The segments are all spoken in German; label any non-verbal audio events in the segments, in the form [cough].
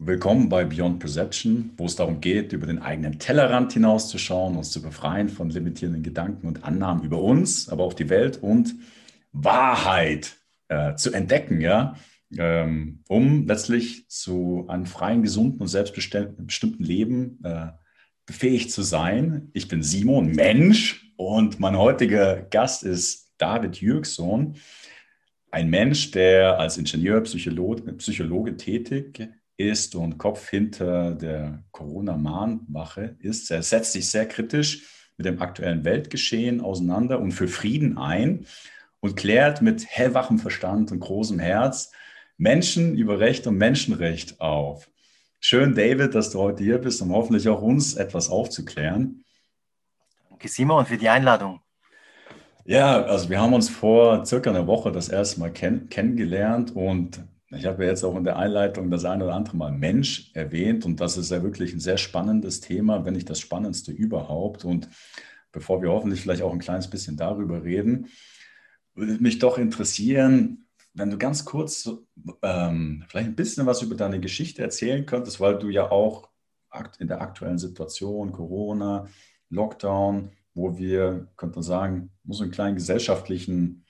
Willkommen bei Beyond Perception, wo es darum geht, über den eigenen Tellerrand hinauszuschauen, uns zu befreien von limitierenden Gedanken und Annahmen über uns, aber auch die Welt und Wahrheit äh, zu entdecken, ja, ähm, um letztlich zu einem freien, gesunden und selbstbestimmten Leben äh, befähigt zu sein. Ich bin Simon, Mensch, und mein heutiger Gast ist David Jürgson, ein Mensch, der als Ingenieur, Psychologe, Psychologe tätig ist und Kopf hinter der Corona-Mahnwache ist. Er setzt sich sehr kritisch mit dem aktuellen Weltgeschehen auseinander und für Frieden ein und klärt mit hellwachem Verstand und großem Herz Menschen über Recht und Menschenrecht auf. Schön, David, dass du heute hier bist, um hoffentlich auch uns etwas aufzuklären. Danke, Simon, für die Einladung. Ja, also wir haben uns vor circa einer Woche das erste Mal kenn kennengelernt und ich habe ja jetzt auch in der Einleitung das eine oder andere Mal Mensch erwähnt und das ist ja wirklich ein sehr spannendes Thema, wenn nicht das spannendste überhaupt. Und bevor wir hoffentlich vielleicht auch ein kleines bisschen darüber reden, würde mich doch interessieren, wenn du ganz kurz ähm, vielleicht ein bisschen was über deine Geschichte erzählen könntest, weil du ja auch in der aktuellen Situation, Corona, Lockdown, wo wir, könnte man sagen, so einen kleinen gesellschaftlichen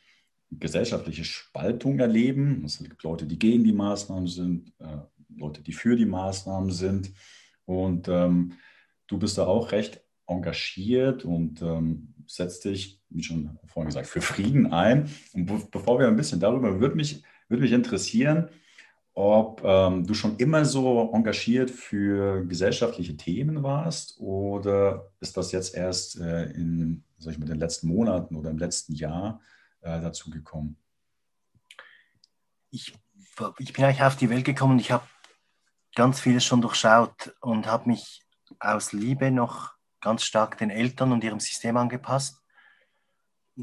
gesellschaftliche Spaltung erleben. Es gibt Leute, die gegen die Maßnahmen sind, äh, Leute, die für die Maßnahmen sind. Und ähm, du bist da auch recht engagiert und ähm, setzt dich, wie schon vorhin gesagt, für Frieden ein. Und be bevor wir ein bisschen darüber, würde mich, würde mich interessieren, ob ähm, du schon immer so engagiert für gesellschaftliche Themen warst oder ist das jetzt erst äh, in sag ich mal, den letzten Monaten oder im letzten Jahr äh, dazu gekommen? Ich, ich bin eigentlich auf die Welt gekommen und ich habe ganz vieles schon durchschaut und habe mich aus Liebe noch ganz stark den Eltern und ihrem System angepasst,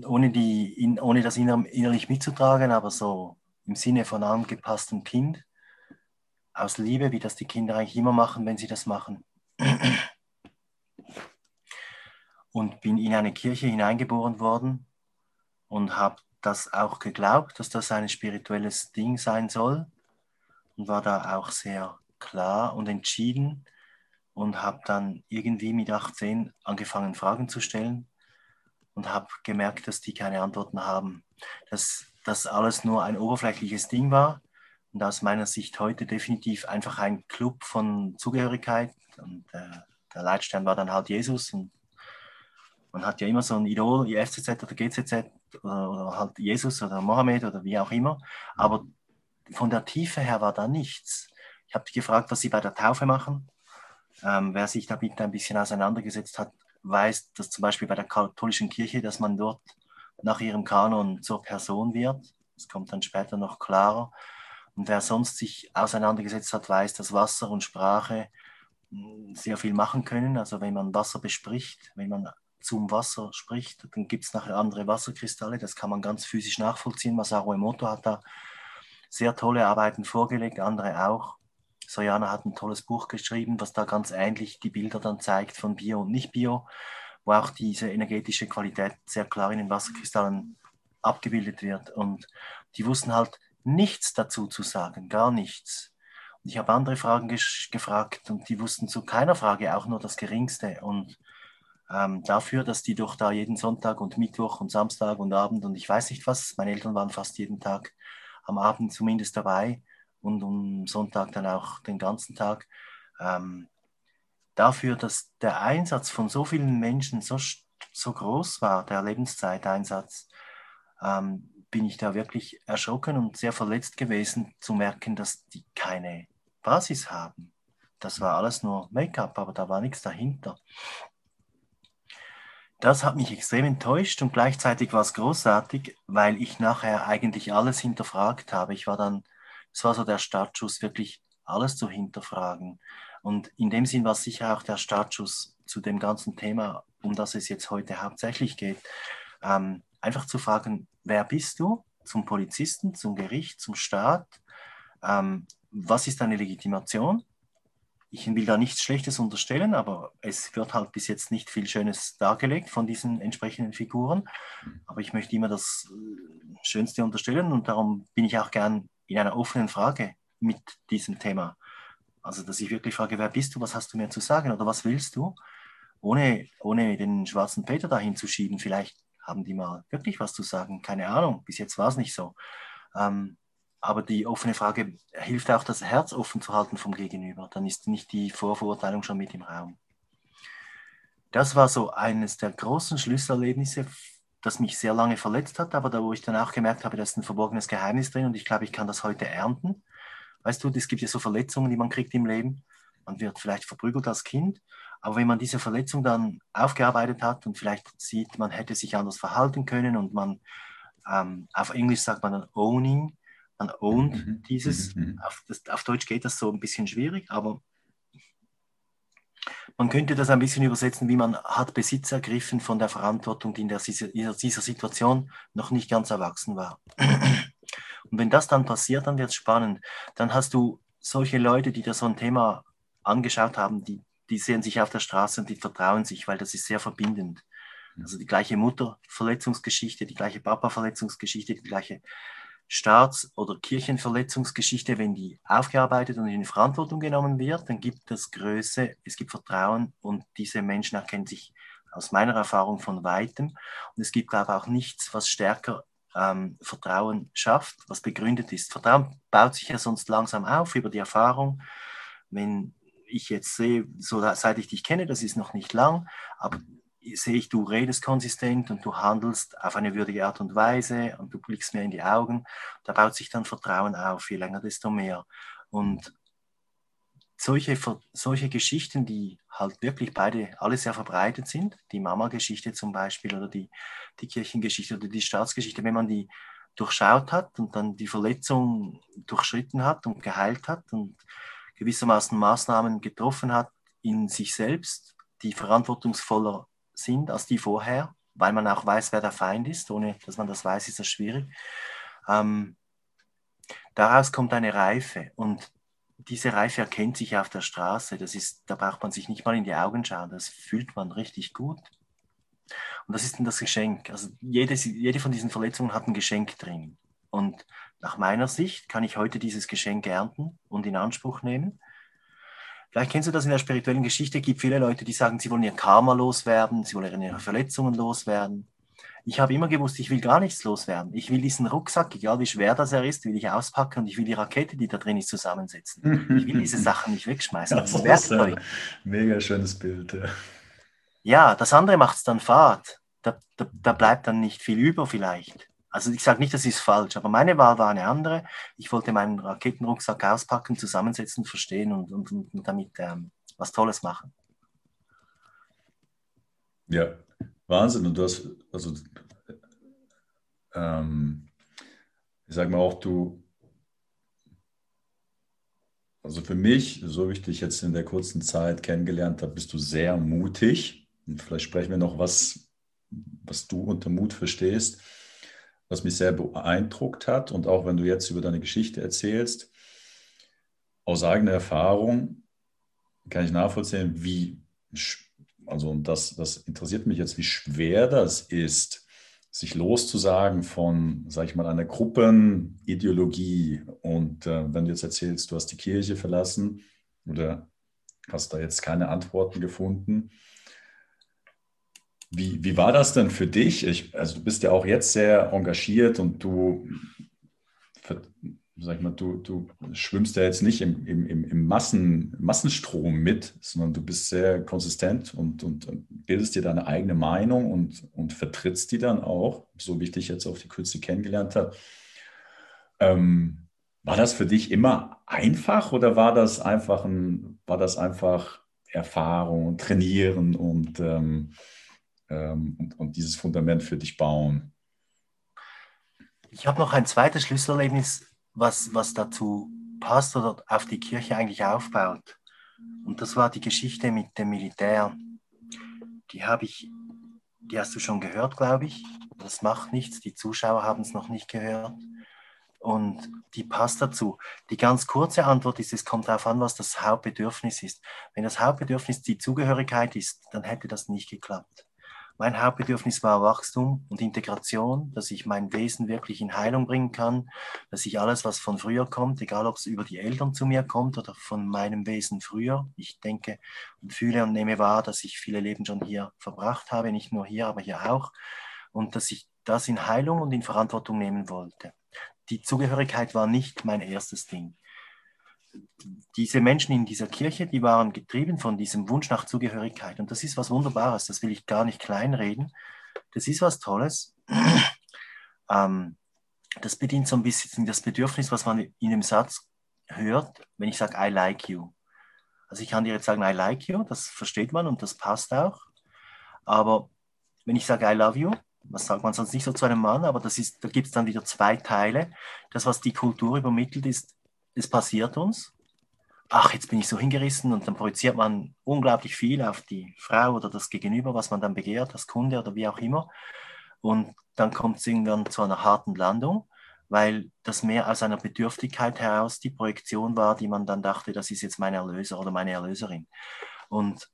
ohne, die, in, ohne das innerlich mitzutragen, aber so im Sinne von angepasstem Kind, aus Liebe, wie das die Kinder eigentlich immer machen, wenn sie das machen. Und bin in eine Kirche hineingeboren worden und habe das auch geglaubt, dass das ein spirituelles Ding sein soll und war da auch sehr klar und entschieden und habe dann irgendwie mit 18 angefangen, Fragen zu stellen und habe gemerkt, dass die keine Antworten haben, dass das alles nur ein oberflächliches Ding war und aus meiner Sicht heute definitiv einfach ein Club von Zugehörigkeit und äh, der Leitstern war dann halt Jesus und man hat ja immer so ein Idol, FCZ oder GCZ oder, halt Jesus oder Mohammed oder wie auch immer. Aber von der Tiefe her war da nichts. Ich habe gefragt, was sie bei der Taufe machen. Ähm, wer sich damit ein bisschen auseinandergesetzt hat, weiß, dass zum Beispiel bei der katholischen Kirche, dass man dort nach ihrem Kanon zur Person wird. Das kommt dann später noch klarer. Und wer sonst sich auseinandergesetzt hat, weiß, dass Wasser und Sprache hm, sehr viel machen können. Also wenn man Wasser bespricht, wenn man zum Wasser spricht, dann gibt es nachher andere Wasserkristalle. Das kann man ganz physisch nachvollziehen. Masaru Emoto hat da sehr tolle Arbeiten vorgelegt, andere auch. Soyana hat ein tolles Buch geschrieben, was da ganz ähnlich die Bilder dann zeigt von Bio und Nicht-Bio, wo auch diese energetische Qualität sehr klar in den Wasserkristallen abgebildet wird. Und die wussten halt nichts dazu zu sagen, gar nichts. Und ich habe andere Fragen gefragt und die wussten zu keiner Frage auch nur das Geringste. Und ähm, dafür, dass die doch da jeden Sonntag und Mittwoch und Samstag und Abend und ich weiß nicht was, meine Eltern waren fast jeden Tag am Abend zumindest dabei und am Sonntag dann auch den ganzen Tag. Ähm, dafür, dass der Einsatz von so vielen Menschen so, so groß war, der Lebenszeiteinsatz, ähm, bin ich da wirklich erschrocken und sehr verletzt gewesen zu merken, dass die keine Basis haben. Das war alles nur Make-up, aber da war nichts dahinter das hat mich extrem enttäuscht und gleichzeitig war es großartig, weil ich nachher eigentlich alles hinterfragt habe. Ich war dann, es war so der Startschuss, wirklich alles zu hinterfragen. Und in dem Sinn war es sicher auch der Startschuss zu dem ganzen Thema, um das es jetzt heute hauptsächlich geht. Ähm, einfach zu fragen, wer bist du? Zum Polizisten, zum Gericht, zum Staat? Ähm, was ist deine Legitimation? Ich will da nichts Schlechtes unterstellen, aber es wird halt bis jetzt nicht viel Schönes dargelegt von diesen entsprechenden Figuren. Aber ich möchte immer das äh, Schönste unterstellen und darum bin ich auch gern in einer offenen Frage mit diesem Thema. Also, dass ich wirklich frage, wer bist du, was hast du mir zu sagen oder was willst du? Ohne, ohne den schwarzen Peter dahin zu schieben. Vielleicht haben die mal wirklich was zu sagen. Keine Ahnung, bis jetzt war es nicht so. Ähm, aber die offene Frage hilft auch, das Herz offen zu halten vom Gegenüber. Dann ist nicht die Vorverurteilung schon mit im Raum. Das war so eines der großen Schlüsselerlebnisse, das mich sehr lange verletzt hat, aber da, wo ich dann auch gemerkt habe, da ist ein verborgenes Geheimnis drin und ich glaube, ich kann das heute ernten. Weißt du, es gibt ja so Verletzungen, die man kriegt im Leben. Man wird vielleicht verprügelt als Kind, aber wenn man diese Verletzung dann aufgearbeitet hat und vielleicht sieht, man hätte sich anders verhalten können und man, ähm, auf Englisch sagt man dann owning, man ownt mhm. dieses, mhm. Auf, das, auf Deutsch geht das so ein bisschen schwierig, aber man könnte das ein bisschen übersetzen, wie man hat Besitz ergriffen von der Verantwortung, die in der, dieser Situation noch nicht ganz erwachsen war. Und wenn das dann passiert, dann wird es spannend. Dann hast du solche Leute, die da so ein Thema angeschaut haben, die, die sehen sich auf der Straße und die vertrauen sich, weil das ist sehr verbindend. Also die gleiche Mutter-Verletzungsgeschichte, die gleiche Papa-Verletzungsgeschichte, die gleiche Staats- oder Kirchenverletzungsgeschichte, wenn die aufgearbeitet und in Verantwortung genommen wird, dann gibt es Größe, es gibt Vertrauen und diese Menschen erkennen sich aus meiner Erfahrung von weitem. Und es gibt, glaube ich, auch nichts, was stärker ähm, Vertrauen schafft, was begründet ist. Vertrauen baut sich ja sonst langsam auf über die Erfahrung. Wenn ich jetzt sehe, so seit ich dich kenne, das ist noch nicht lang, aber sehe ich, du redest konsistent und du handelst auf eine würdige Art und Weise und du blickst mir in die Augen. Da baut sich dann Vertrauen auf, je länger, desto mehr. Und solche, solche Geschichten, die halt wirklich beide alle sehr verbreitet sind, die Mama-Geschichte zum Beispiel oder die, die Kirchengeschichte oder die Staatsgeschichte, wenn man die durchschaut hat und dann die Verletzung durchschritten hat und geheilt hat und gewissermaßen Maßnahmen getroffen hat in sich selbst, die verantwortungsvoller sind als die vorher, weil man auch weiß, wer der Feind ist. Ohne dass man das weiß, ist das schwierig. Ähm, daraus kommt eine Reife und diese Reife erkennt sich auf der Straße. Das ist, da braucht man sich nicht mal in die Augen schauen. Das fühlt man richtig gut. Und das ist dann das Geschenk. Also jede, jede von diesen Verletzungen hat ein Geschenk drin. Und nach meiner Sicht kann ich heute dieses Geschenk ernten und in Anspruch nehmen. Vielleicht kennst du das in der spirituellen Geschichte. Es gibt viele Leute, die sagen, sie wollen ihr Karma loswerden, sie wollen ihre Verletzungen loswerden. Ich habe immer gewusst, ich will gar nichts loswerden. Ich will diesen Rucksack, egal wie schwer das er ist, will ich auspacken und ich will die Rakete, die da drin ist, zusammensetzen. Ich will diese [laughs] Sachen nicht wegschmeißen. Das, das ist ein mega schönes Bild. Ja, ja das andere macht es dann fad. Da, da, da bleibt dann nicht viel über vielleicht. Also ich sage nicht, das ist falsch, aber meine Wahl war eine andere. Ich wollte meinen Raketenrucksack auspacken, zusammensetzen, verstehen und, und, und damit ähm, was Tolles machen. Ja, Wahnsinn. Und du hast, also, ähm, ich sage mal auch, du, also für mich, so wie ich dich jetzt in der kurzen Zeit kennengelernt habe, bist du sehr mutig. Und vielleicht sprechen wir noch, was, was du unter Mut verstehst was mich sehr beeindruckt hat. Und auch wenn du jetzt über deine Geschichte erzählst, aus eigener Erfahrung kann ich nachvollziehen, wie, also das, das interessiert mich jetzt, wie schwer das ist, sich loszusagen von, sag ich mal, einer Gruppenideologie. Und äh, wenn du jetzt erzählst, du hast die Kirche verlassen oder hast da jetzt keine Antworten gefunden, wie, wie war das denn für dich? Ich, also du bist ja auch jetzt sehr engagiert und du, sag mal, du, du schwimmst ja jetzt nicht im, im, im Massen, Massenstrom mit, sondern du bist sehr konsistent und, und bildest dir deine eigene Meinung und, und vertrittst die dann auch, so wie ich dich jetzt auf die Kürze kennengelernt habe. Ähm, war das für dich immer einfach oder war das einfach ein, war das einfach Erfahrung Trainieren und ähm, ähm, und, und dieses Fundament für dich bauen. Ich habe noch ein zweites Schlüsselerlebnis, was, was dazu passt oder auf die Kirche eigentlich aufbaut. Und das war die Geschichte mit dem Militär. Die habe ich, die hast du schon gehört, glaube ich. Das macht nichts, die Zuschauer haben es noch nicht gehört. Und die passt dazu. Die ganz kurze Antwort ist, es kommt darauf an, was das Hauptbedürfnis ist. Wenn das Hauptbedürfnis die Zugehörigkeit ist, dann hätte das nicht geklappt. Mein Hauptbedürfnis war Wachstum und Integration, dass ich mein Wesen wirklich in Heilung bringen kann, dass ich alles, was von früher kommt, egal ob es über die Eltern zu mir kommt oder von meinem Wesen früher, ich denke und fühle und nehme wahr, dass ich viele Leben schon hier verbracht habe, nicht nur hier, aber hier auch, und dass ich das in Heilung und in Verantwortung nehmen wollte. Die Zugehörigkeit war nicht mein erstes Ding diese Menschen in dieser Kirche, die waren getrieben von diesem Wunsch nach Zugehörigkeit. Und das ist was Wunderbares, das will ich gar nicht kleinreden. Das ist was Tolles. [clears throat] ähm, das bedient so ein bisschen das Bedürfnis, was man in dem Satz hört, wenn ich sage, I like you. Also ich kann dir jetzt sagen, I like you, das versteht man und das passt auch. Aber wenn ich sage, I love you, was sagt man sonst nicht so zu einem Mann, aber das ist, da gibt es dann wieder zwei Teile. Das, was die Kultur übermittelt, ist, es passiert uns. Ach, jetzt bin ich so hingerissen und dann projiziert man unglaublich viel auf die Frau oder das Gegenüber, was man dann begehrt, das Kunde oder wie auch immer. Und dann kommt es irgendwann zu einer harten Landung, weil das mehr aus einer Bedürftigkeit heraus die Projektion war, die man dann dachte, das ist jetzt mein Erlöser oder meine Erlöserin. Und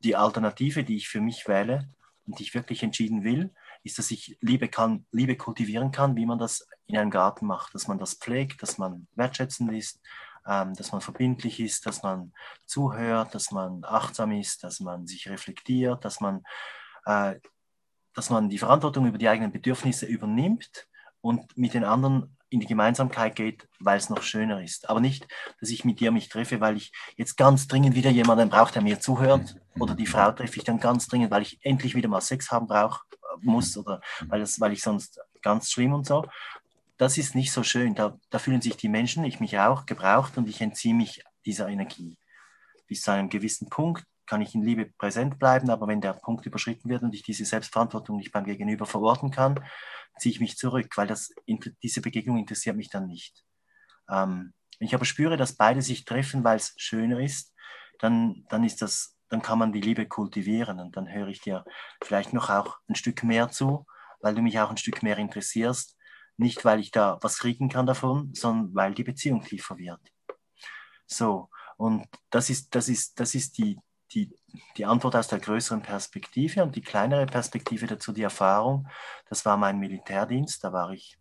die Alternative, die ich für mich wähle und die ich wirklich entschieden will, ist, dass ich Liebe, kann, Liebe kultivieren kann, wie man das in einem Garten macht, dass man das pflegt, dass man wertschätzend ist, ähm, dass man verbindlich ist, dass man zuhört, dass man achtsam ist, dass man sich reflektiert, dass man, äh, dass man die Verantwortung über die eigenen Bedürfnisse übernimmt und mit den anderen in die Gemeinsamkeit geht, weil es noch schöner ist. Aber nicht, dass ich mit dir mich treffe, weil ich jetzt ganz dringend wieder jemanden brauche, der mir zuhört. Oder die Frau treffe ich dann ganz dringend, weil ich endlich wieder mal Sex haben brauche muss oder weil, das, weil ich sonst ganz schlimm und so. Das ist nicht so schön. Da, da fühlen sich die Menschen, ich mich auch, gebraucht und ich entziehe mich dieser Energie. Bis zu einem gewissen Punkt kann ich in Liebe präsent bleiben, aber wenn der Punkt überschritten wird und ich diese Selbstverantwortung nicht beim Gegenüber verorten kann, ziehe ich mich zurück, weil das, diese Begegnung interessiert mich dann nicht. Ähm, wenn ich aber spüre, dass beide sich treffen, weil es schöner ist, dann, dann ist das dann kann man die Liebe kultivieren und dann höre ich dir vielleicht noch auch ein Stück mehr zu, weil du mich auch ein Stück mehr interessierst. Nicht, weil ich da was kriegen kann davon, sondern weil die Beziehung tiefer wird. So, und das ist, das ist, das ist die, die, die Antwort aus der größeren Perspektive und die kleinere Perspektive dazu, die Erfahrung. Das war mein Militärdienst, da war ich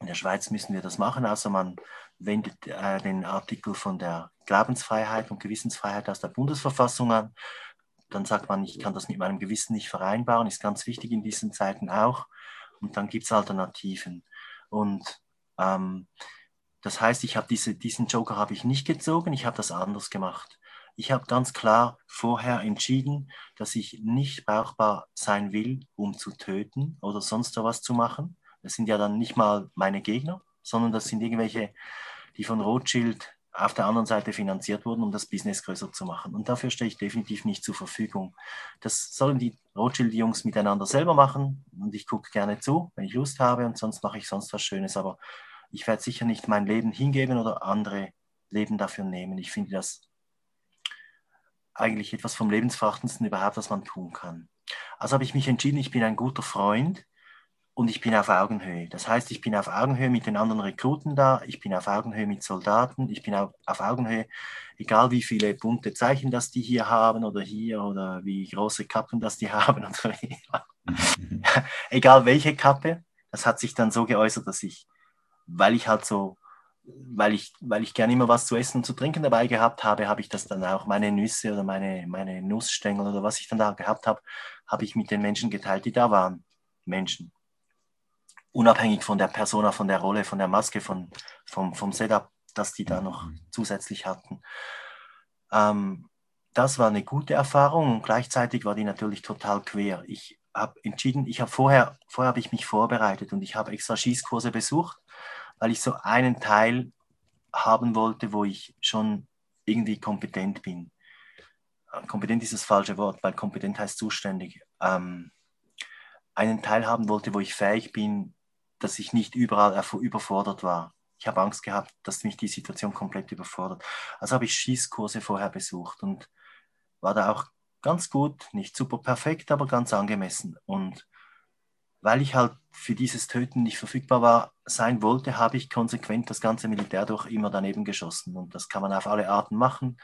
in der Schweiz müssen wir das machen, außer man wendet äh, den Artikel von der Glaubensfreiheit und Gewissensfreiheit aus der Bundesverfassung an. Dann sagt man, ich kann das mit meinem Gewissen nicht vereinbaren, ist ganz wichtig in diesen Zeiten auch. Und dann gibt es Alternativen. Und ähm, das heißt, ich habe diese, diesen Joker habe ich nicht gezogen, ich habe das anders gemacht. Ich habe ganz klar vorher entschieden, dass ich nicht brauchbar sein will, um zu töten oder sonst was zu machen. Das sind ja dann nicht mal meine Gegner, sondern das sind irgendwelche, die von Rothschild auf der anderen Seite finanziert wurden, um das Business größer zu machen. Und dafür stehe ich definitiv nicht zur Verfügung. Das sollen die Rothschild-Jungs miteinander selber machen und ich gucke gerne zu, wenn ich Lust habe und sonst mache ich sonst was Schönes. Aber ich werde sicher nicht mein Leben hingeben oder andere Leben dafür nehmen. Ich finde das eigentlich etwas vom Lebensverachtendsten überhaupt, was man tun kann. Also habe ich mich entschieden, ich bin ein guter Freund und ich bin auf Augenhöhe. Das heißt, ich bin auf Augenhöhe mit den anderen Rekruten da, ich bin auf Augenhöhe mit Soldaten, ich bin auf, auf Augenhöhe, egal wie viele bunte Zeichen das die hier haben oder hier oder wie große Kappen das die [laughs] haben. Oder egal welche Kappe, das hat sich dann so geäußert, dass ich, weil ich halt so, weil ich, weil ich gerne immer was zu essen und zu trinken dabei gehabt habe, habe ich das dann auch, meine Nüsse oder meine, meine Nussstängel oder was ich dann da gehabt habe, habe ich mit den Menschen geteilt, die da waren. Menschen unabhängig von der Persona, von der Rolle, von der Maske, von, vom, vom Setup, das die da noch mhm. zusätzlich hatten. Ähm, das war eine gute Erfahrung und gleichzeitig war die natürlich total quer. Ich habe entschieden, ich habe vorher, vorher habe ich mich vorbereitet und ich habe extra Schießkurse besucht, weil ich so einen Teil haben wollte, wo ich schon irgendwie kompetent bin. Äh, kompetent ist das falsche Wort, weil kompetent heißt zuständig. Ähm, einen Teil haben wollte, wo ich fähig bin, dass ich nicht überall überfordert war. Ich habe Angst gehabt, dass mich die Situation komplett überfordert. Also habe ich Schießkurse vorher besucht und war da auch ganz gut, nicht super perfekt, aber ganz angemessen. Und weil ich halt für dieses Töten nicht verfügbar war, sein wollte, habe ich konsequent das ganze Militär durch immer daneben geschossen. Und das kann man auf alle Arten machen.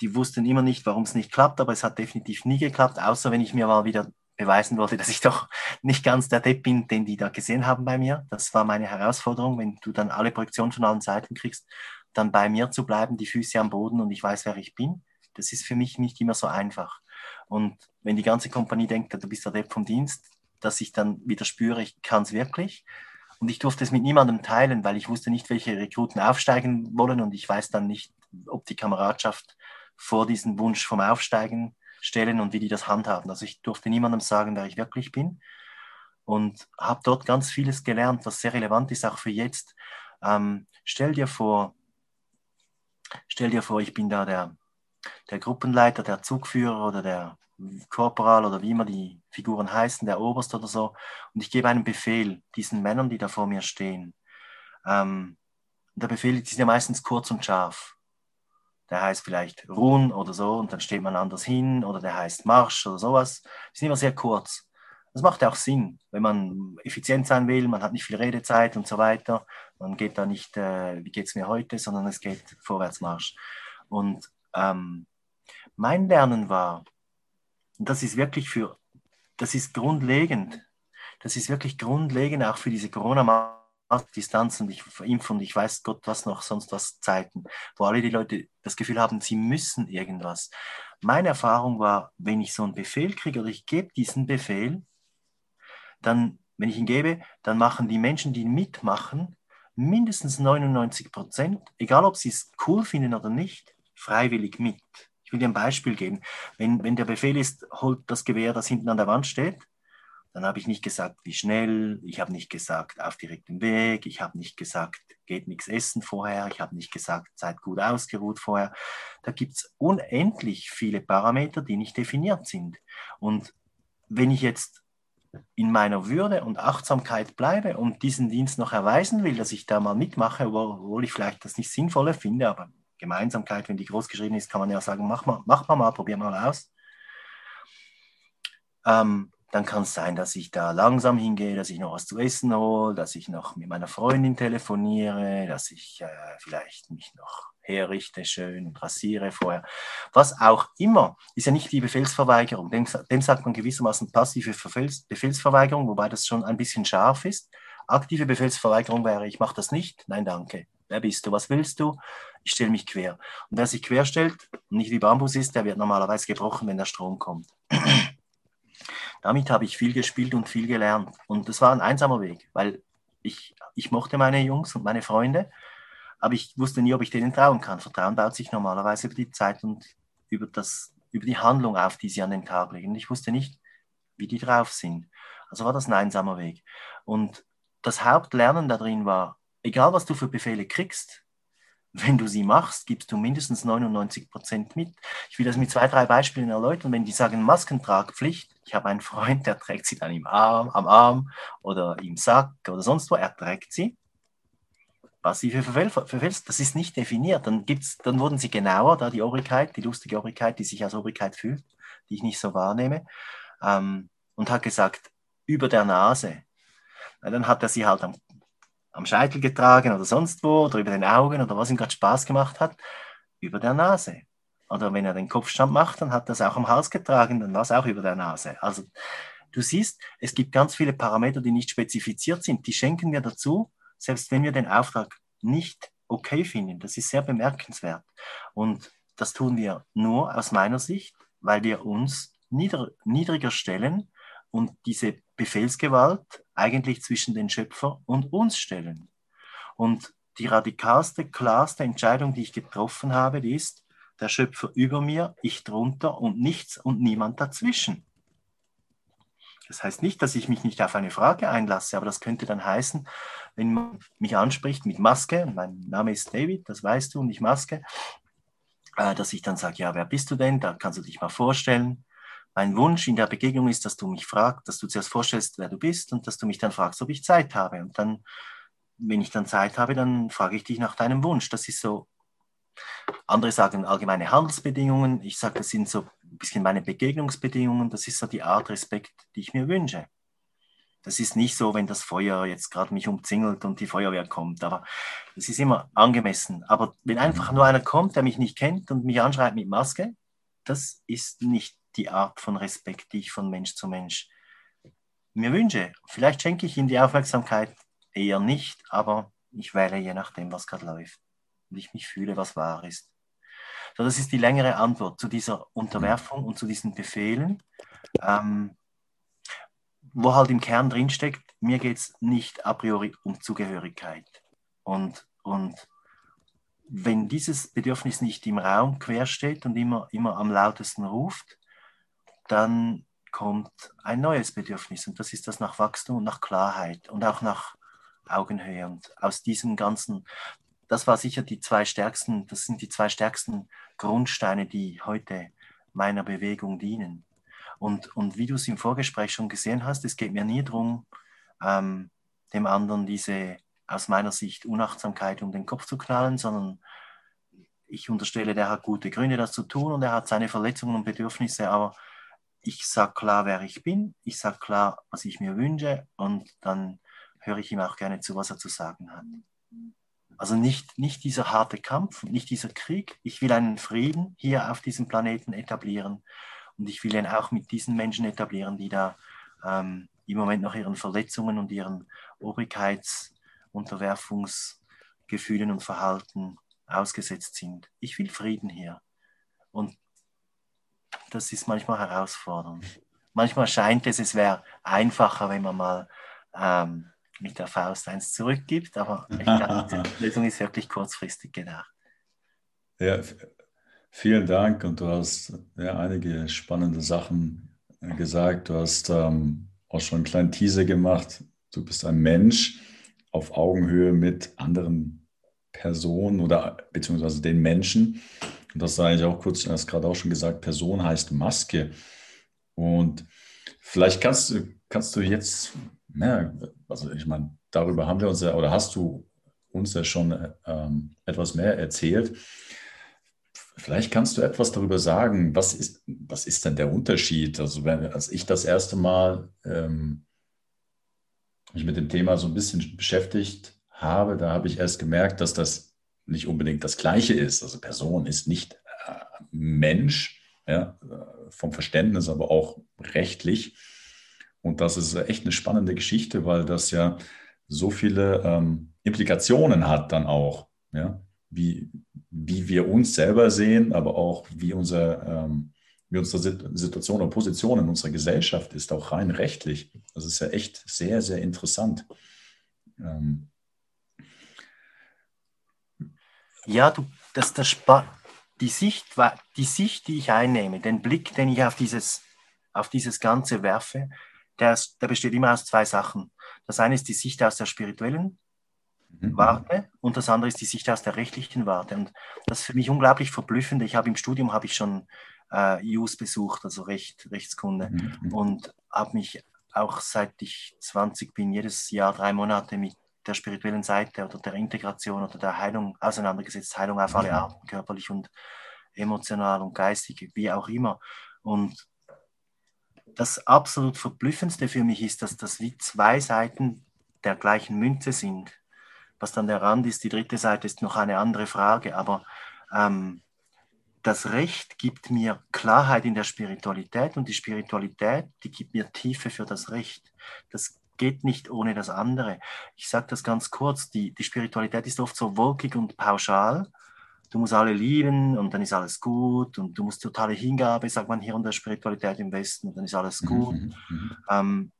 die wussten immer nicht, warum es nicht klappt, aber es hat definitiv nie geklappt, außer wenn ich mir mal wieder beweisen wollte, dass ich doch nicht ganz der Depp bin, den die da gesehen haben bei mir. Das war meine Herausforderung, wenn du dann alle Projektionen von allen Seiten kriegst, dann bei mir zu bleiben, die Füße am Boden und ich weiß, wer ich bin. Das ist für mich nicht immer so einfach. Und wenn die ganze Kompanie denkt, du bist der Depp vom Dienst, dass ich dann wieder spüre, ich kann es wirklich. Und ich durfte es mit niemandem teilen, weil ich wusste nicht, welche Rekruten aufsteigen wollen und ich weiß dann nicht, ob die Kameradschaft vor diesen Wunsch vom Aufsteigen stellen und wie die das handhaben. Also ich durfte niemandem sagen, wer ich wirklich bin und habe dort ganz vieles gelernt, was sehr relevant ist, auch für jetzt. Ähm, stell dir vor, stell dir vor, ich bin da der, der Gruppenleiter, der Zugführer oder der Korporal oder wie immer die Figuren heißen, der Oberst oder so, und ich gebe einen Befehl diesen Männern, die da vor mir stehen. Ähm, der Befehl ist ja meistens kurz und scharf. Der heißt vielleicht Ruhen oder so und dann steht man anders hin oder der heißt Marsch oder sowas. Die sind immer sehr kurz. Das macht ja auch Sinn, wenn man effizient sein will, man hat nicht viel Redezeit und so weiter. Man geht da nicht, äh, wie geht es mir heute, sondern es geht Vorwärtsmarsch. Und ähm, mein Lernen war, und das ist wirklich für, das ist grundlegend, das ist wirklich grundlegend auch für diese Corona-Distanz und ich verimpfe und ich weiß Gott was noch, sonst was Zeiten, wo alle die Leute das Gefühl haben, sie müssen irgendwas. Meine Erfahrung war, wenn ich so einen Befehl kriege oder ich gebe diesen Befehl, dann, wenn ich ihn gebe, dann machen die Menschen, die mitmachen, mindestens 99 Prozent, egal ob sie es cool finden oder nicht, freiwillig mit. Ich will dir ein Beispiel geben. Wenn, wenn der Befehl ist, holt das Gewehr, das hinten an der Wand steht, dann habe ich nicht gesagt, wie schnell, ich habe nicht gesagt, auf direktem Weg, ich habe nicht gesagt, geht nichts essen vorher, ich habe nicht gesagt, seid gut ausgeruht vorher. Da gibt es unendlich viele Parameter, die nicht definiert sind. Und wenn ich jetzt in meiner Würde und Achtsamkeit bleibe und diesen Dienst noch erweisen will, dass ich da mal mitmache, obwohl ich vielleicht das nicht sinnvoller finde, aber Gemeinsamkeit, wenn die groß geschrieben ist, kann man ja sagen, mach mal, mach mal, mal probier mal aus. Ähm, dann kann es sein, dass ich da langsam hingehe, dass ich noch was zu essen hole, dass ich noch mit meiner Freundin telefoniere, dass ich äh, vielleicht mich noch herrichte schön und rasiere vorher. Was auch immer, ist ja nicht die Befehlsverweigerung. Dem, dem sagt man gewissermaßen passive Befehls, Befehlsverweigerung, wobei das schon ein bisschen scharf ist. Aktive Befehlsverweigerung wäre, ich mache das nicht, nein, danke. Wer bist du? Was willst du? Ich stelle mich quer. Und wer sich quer stellt und nicht wie Bambus ist, der wird normalerweise gebrochen, wenn der Strom kommt. Damit habe ich viel gespielt und viel gelernt. Und das war ein einsamer Weg, weil ich, ich mochte meine Jungs und meine Freunde, aber ich wusste nie, ob ich denen trauen kann. Vertrauen baut sich normalerweise über die Zeit und über, das, über die Handlung auf, die sie an den Tag legen. Und ich wusste nicht, wie die drauf sind. Also war das ein einsamer Weg. Und das Hauptlernen da drin war, egal was du für Befehle kriegst, wenn du sie machst, gibst du mindestens 99 Prozent mit. Ich will das mit zwei, drei Beispielen erläutern. Wenn die sagen Maskentragpflicht, ich habe einen Freund, der trägt sie dann im Arm, am Arm oder im Sack oder sonst wo, er trägt sie. Passive Verfälschung, das ist nicht definiert. Dann, gibt's, dann wurden sie genauer, da die Obrigkeit, die lustige Obrigkeit, die sich als Obrigkeit fühlt, die ich nicht so wahrnehme, ähm, und hat gesagt, über der Nase. Na, dann hat er sie halt am am Scheitel getragen oder sonst wo oder über den Augen oder was ihm gerade Spaß gemacht hat, über der Nase. Oder wenn er den Kopfstand macht, dann hat er es auch am Hals getragen, dann war es auch über der Nase. Also du siehst, es gibt ganz viele Parameter, die nicht spezifiziert sind. Die schenken wir dazu, selbst wenn wir den Auftrag nicht okay finden. Das ist sehr bemerkenswert. Und das tun wir nur aus meiner Sicht, weil wir uns niedriger stellen und diese Befehlsgewalt eigentlich zwischen den Schöpfer und uns stellen. Und die radikalste, klarste Entscheidung, die ich getroffen habe, die ist, der Schöpfer über mir, ich drunter und nichts und niemand dazwischen. Das heißt nicht, dass ich mich nicht auf eine Frage einlasse, aber das könnte dann heißen, wenn man mich anspricht mit Maske, mein Name ist David, das weißt du, und ich Maske, äh, dass ich dann sage, ja, wer bist du denn? Da kannst du dich mal vorstellen. Mein Wunsch in der Begegnung ist, dass du mich fragst, dass du zuerst vorstellst, wer du bist und dass du mich dann fragst, ob ich Zeit habe. Und dann, wenn ich dann Zeit habe, dann frage ich dich nach deinem Wunsch. Das ist so, andere sagen allgemeine Handelsbedingungen. Ich sage, das sind so ein bisschen meine Begegnungsbedingungen. Das ist so die Art Respekt, die ich mir wünsche. Das ist nicht so, wenn das Feuer jetzt gerade mich umzingelt und die Feuerwehr kommt, aber es ist immer angemessen. Aber wenn einfach nur einer kommt, der mich nicht kennt und mich anschreibt mit Maske, das ist nicht die Art von Respekt, die ich von Mensch zu Mensch mir wünsche. Vielleicht schenke ich ihm die Aufmerksamkeit eher nicht, aber ich wähle je nachdem, was gerade läuft und ich mich fühle, was wahr ist. So, das ist die längere Antwort zu dieser Unterwerfung und zu diesen Befehlen. Ähm, wo halt im Kern drinsteckt, mir geht es nicht a priori um Zugehörigkeit. Und, und wenn dieses Bedürfnis nicht im Raum quer steht und immer, immer am lautesten ruft, dann kommt ein neues Bedürfnis und das ist das nach Wachstum und nach Klarheit und auch nach Augenhöhe. Und aus diesem ganzen, das war sicher die zwei stärksten, das sind die zwei stärksten Grundsteine, die heute meiner Bewegung dienen. Und, und wie du es im Vorgespräch schon gesehen hast, es geht mir nie darum, ähm, dem anderen diese aus meiner Sicht Unachtsamkeit um den Kopf zu knallen, sondern ich unterstelle, der hat gute Gründe, das zu tun und er hat seine Verletzungen und Bedürfnisse, aber ich sage klar, wer ich bin, ich sage klar, was ich mir wünsche und dann höre ich ihm auch gerne zu, was er zu sagen hat. Also nicht, nicht dieser harte Kampf, nicht dieser Krieg. Ich will einen Frieden hier auf diesem Planeten etablieren und ich will ihn auch mit diesen Menschen etablieren, die da ähm, im Moment noch ihren Verletzungen und ihren Obrigkeitsunterwerfungsgefühlen und Verhalten ausgesetzt sind. Ich will Frieden hier. Und das ist manchmal herausfordernd. Manchmal scheint es, es wäre einfacher, wenn man mal ähm, mit der Faust eins zurückgibt, aber [laughs] ich glaube, die Lösung ist wirklich kurzfristig gedacht. Ja, Vielen Dank und du hast ja, einige spannende Sachen äh, gesagt. Du hast ähm, auch schon einen kleinen Teaser gemacht. Du bist ein Mensch auf Augenhöhe mit anderen Personen oder beziehungsweise den Menschen. Und das sage ich auch kurz, du hast gerade auch schon gesagt, Person heißt Maske. Und vielleicht kannst du, kannst du jetzt, ja, also ich meine, darüber haben wir uns ja, oder hast du uns ja schon ähm, etwas mehr erzählt. Vielleicht kannst du etwas darüber sagen, was ist, was ist denn der Unterschied? Also wenn, als ich das erste Mal ähm, mich mit dem Thema so ein bisschen beschäftigt habe, da habe ich erst gemerkt, dass das nicht unbedingt das Gleiche ist. Also Person ist nicht äh, Mensch, ja, vom Verständnis, aber auch rechtlich. Und das ist echt eine spannende Geschichte, weil das ja so viele ähm, Implikationen hat dann auch. Ja? wie, wie wir uns selber sehen, aber auch wie, unser, ähm, wie unsere Situation oder Position in unserer Gesellschaft ist, auch rein rechtlich. Das ist ja echt sehr, sehr interessant. Ähm. Ja, du, das, das die, Sicht, die Sicht, die ich einnehme, den Blick, den ich auf dieses, auf dieses Ganze werfe, der, der besteht immer aus zwei Sachen. Das eine ist die Sicht aus der spirituellen Mhm. Warte und das andere ist die Sicht aus der rechtlichen Warte. Und das ist für mich unglaublich verblüffend. Ich habe im Studium habe ich schon äh, IUS besucht, also Recht, Rechtskunde, mhm. und habe mich auch seit ich 20 bin, jedes Jahr drei Monate mit der spirituellen Seite oder der Integration oder der Heilung auseinandergesetzt. Heilung auf alle. Arten, körperlich und emotional und geistig, wie auch immer. Und das absolut Verblüffendste für mich ist, dass das wie zwei Seiten der gleichen Münze sind was dann der Rand ist, die dritte Seite ist noch eine andere Frage, aber ähm, das Recht gibt mir Klarheit in der Spiritualität und die Spiritualität, die gibt mir Tiefe für das Recht. Das geht nicht ohne das andere. Ich sage das ganz kurz, die, die Spiritualität ist oft so wolkig und pauschal. Du musst alle lieben und dann ist alles gut und du musst totale Hingabe, sagt man hier in der Spiritualität im Westen, und dann ist alles gut. Mhm, mhm. ähm,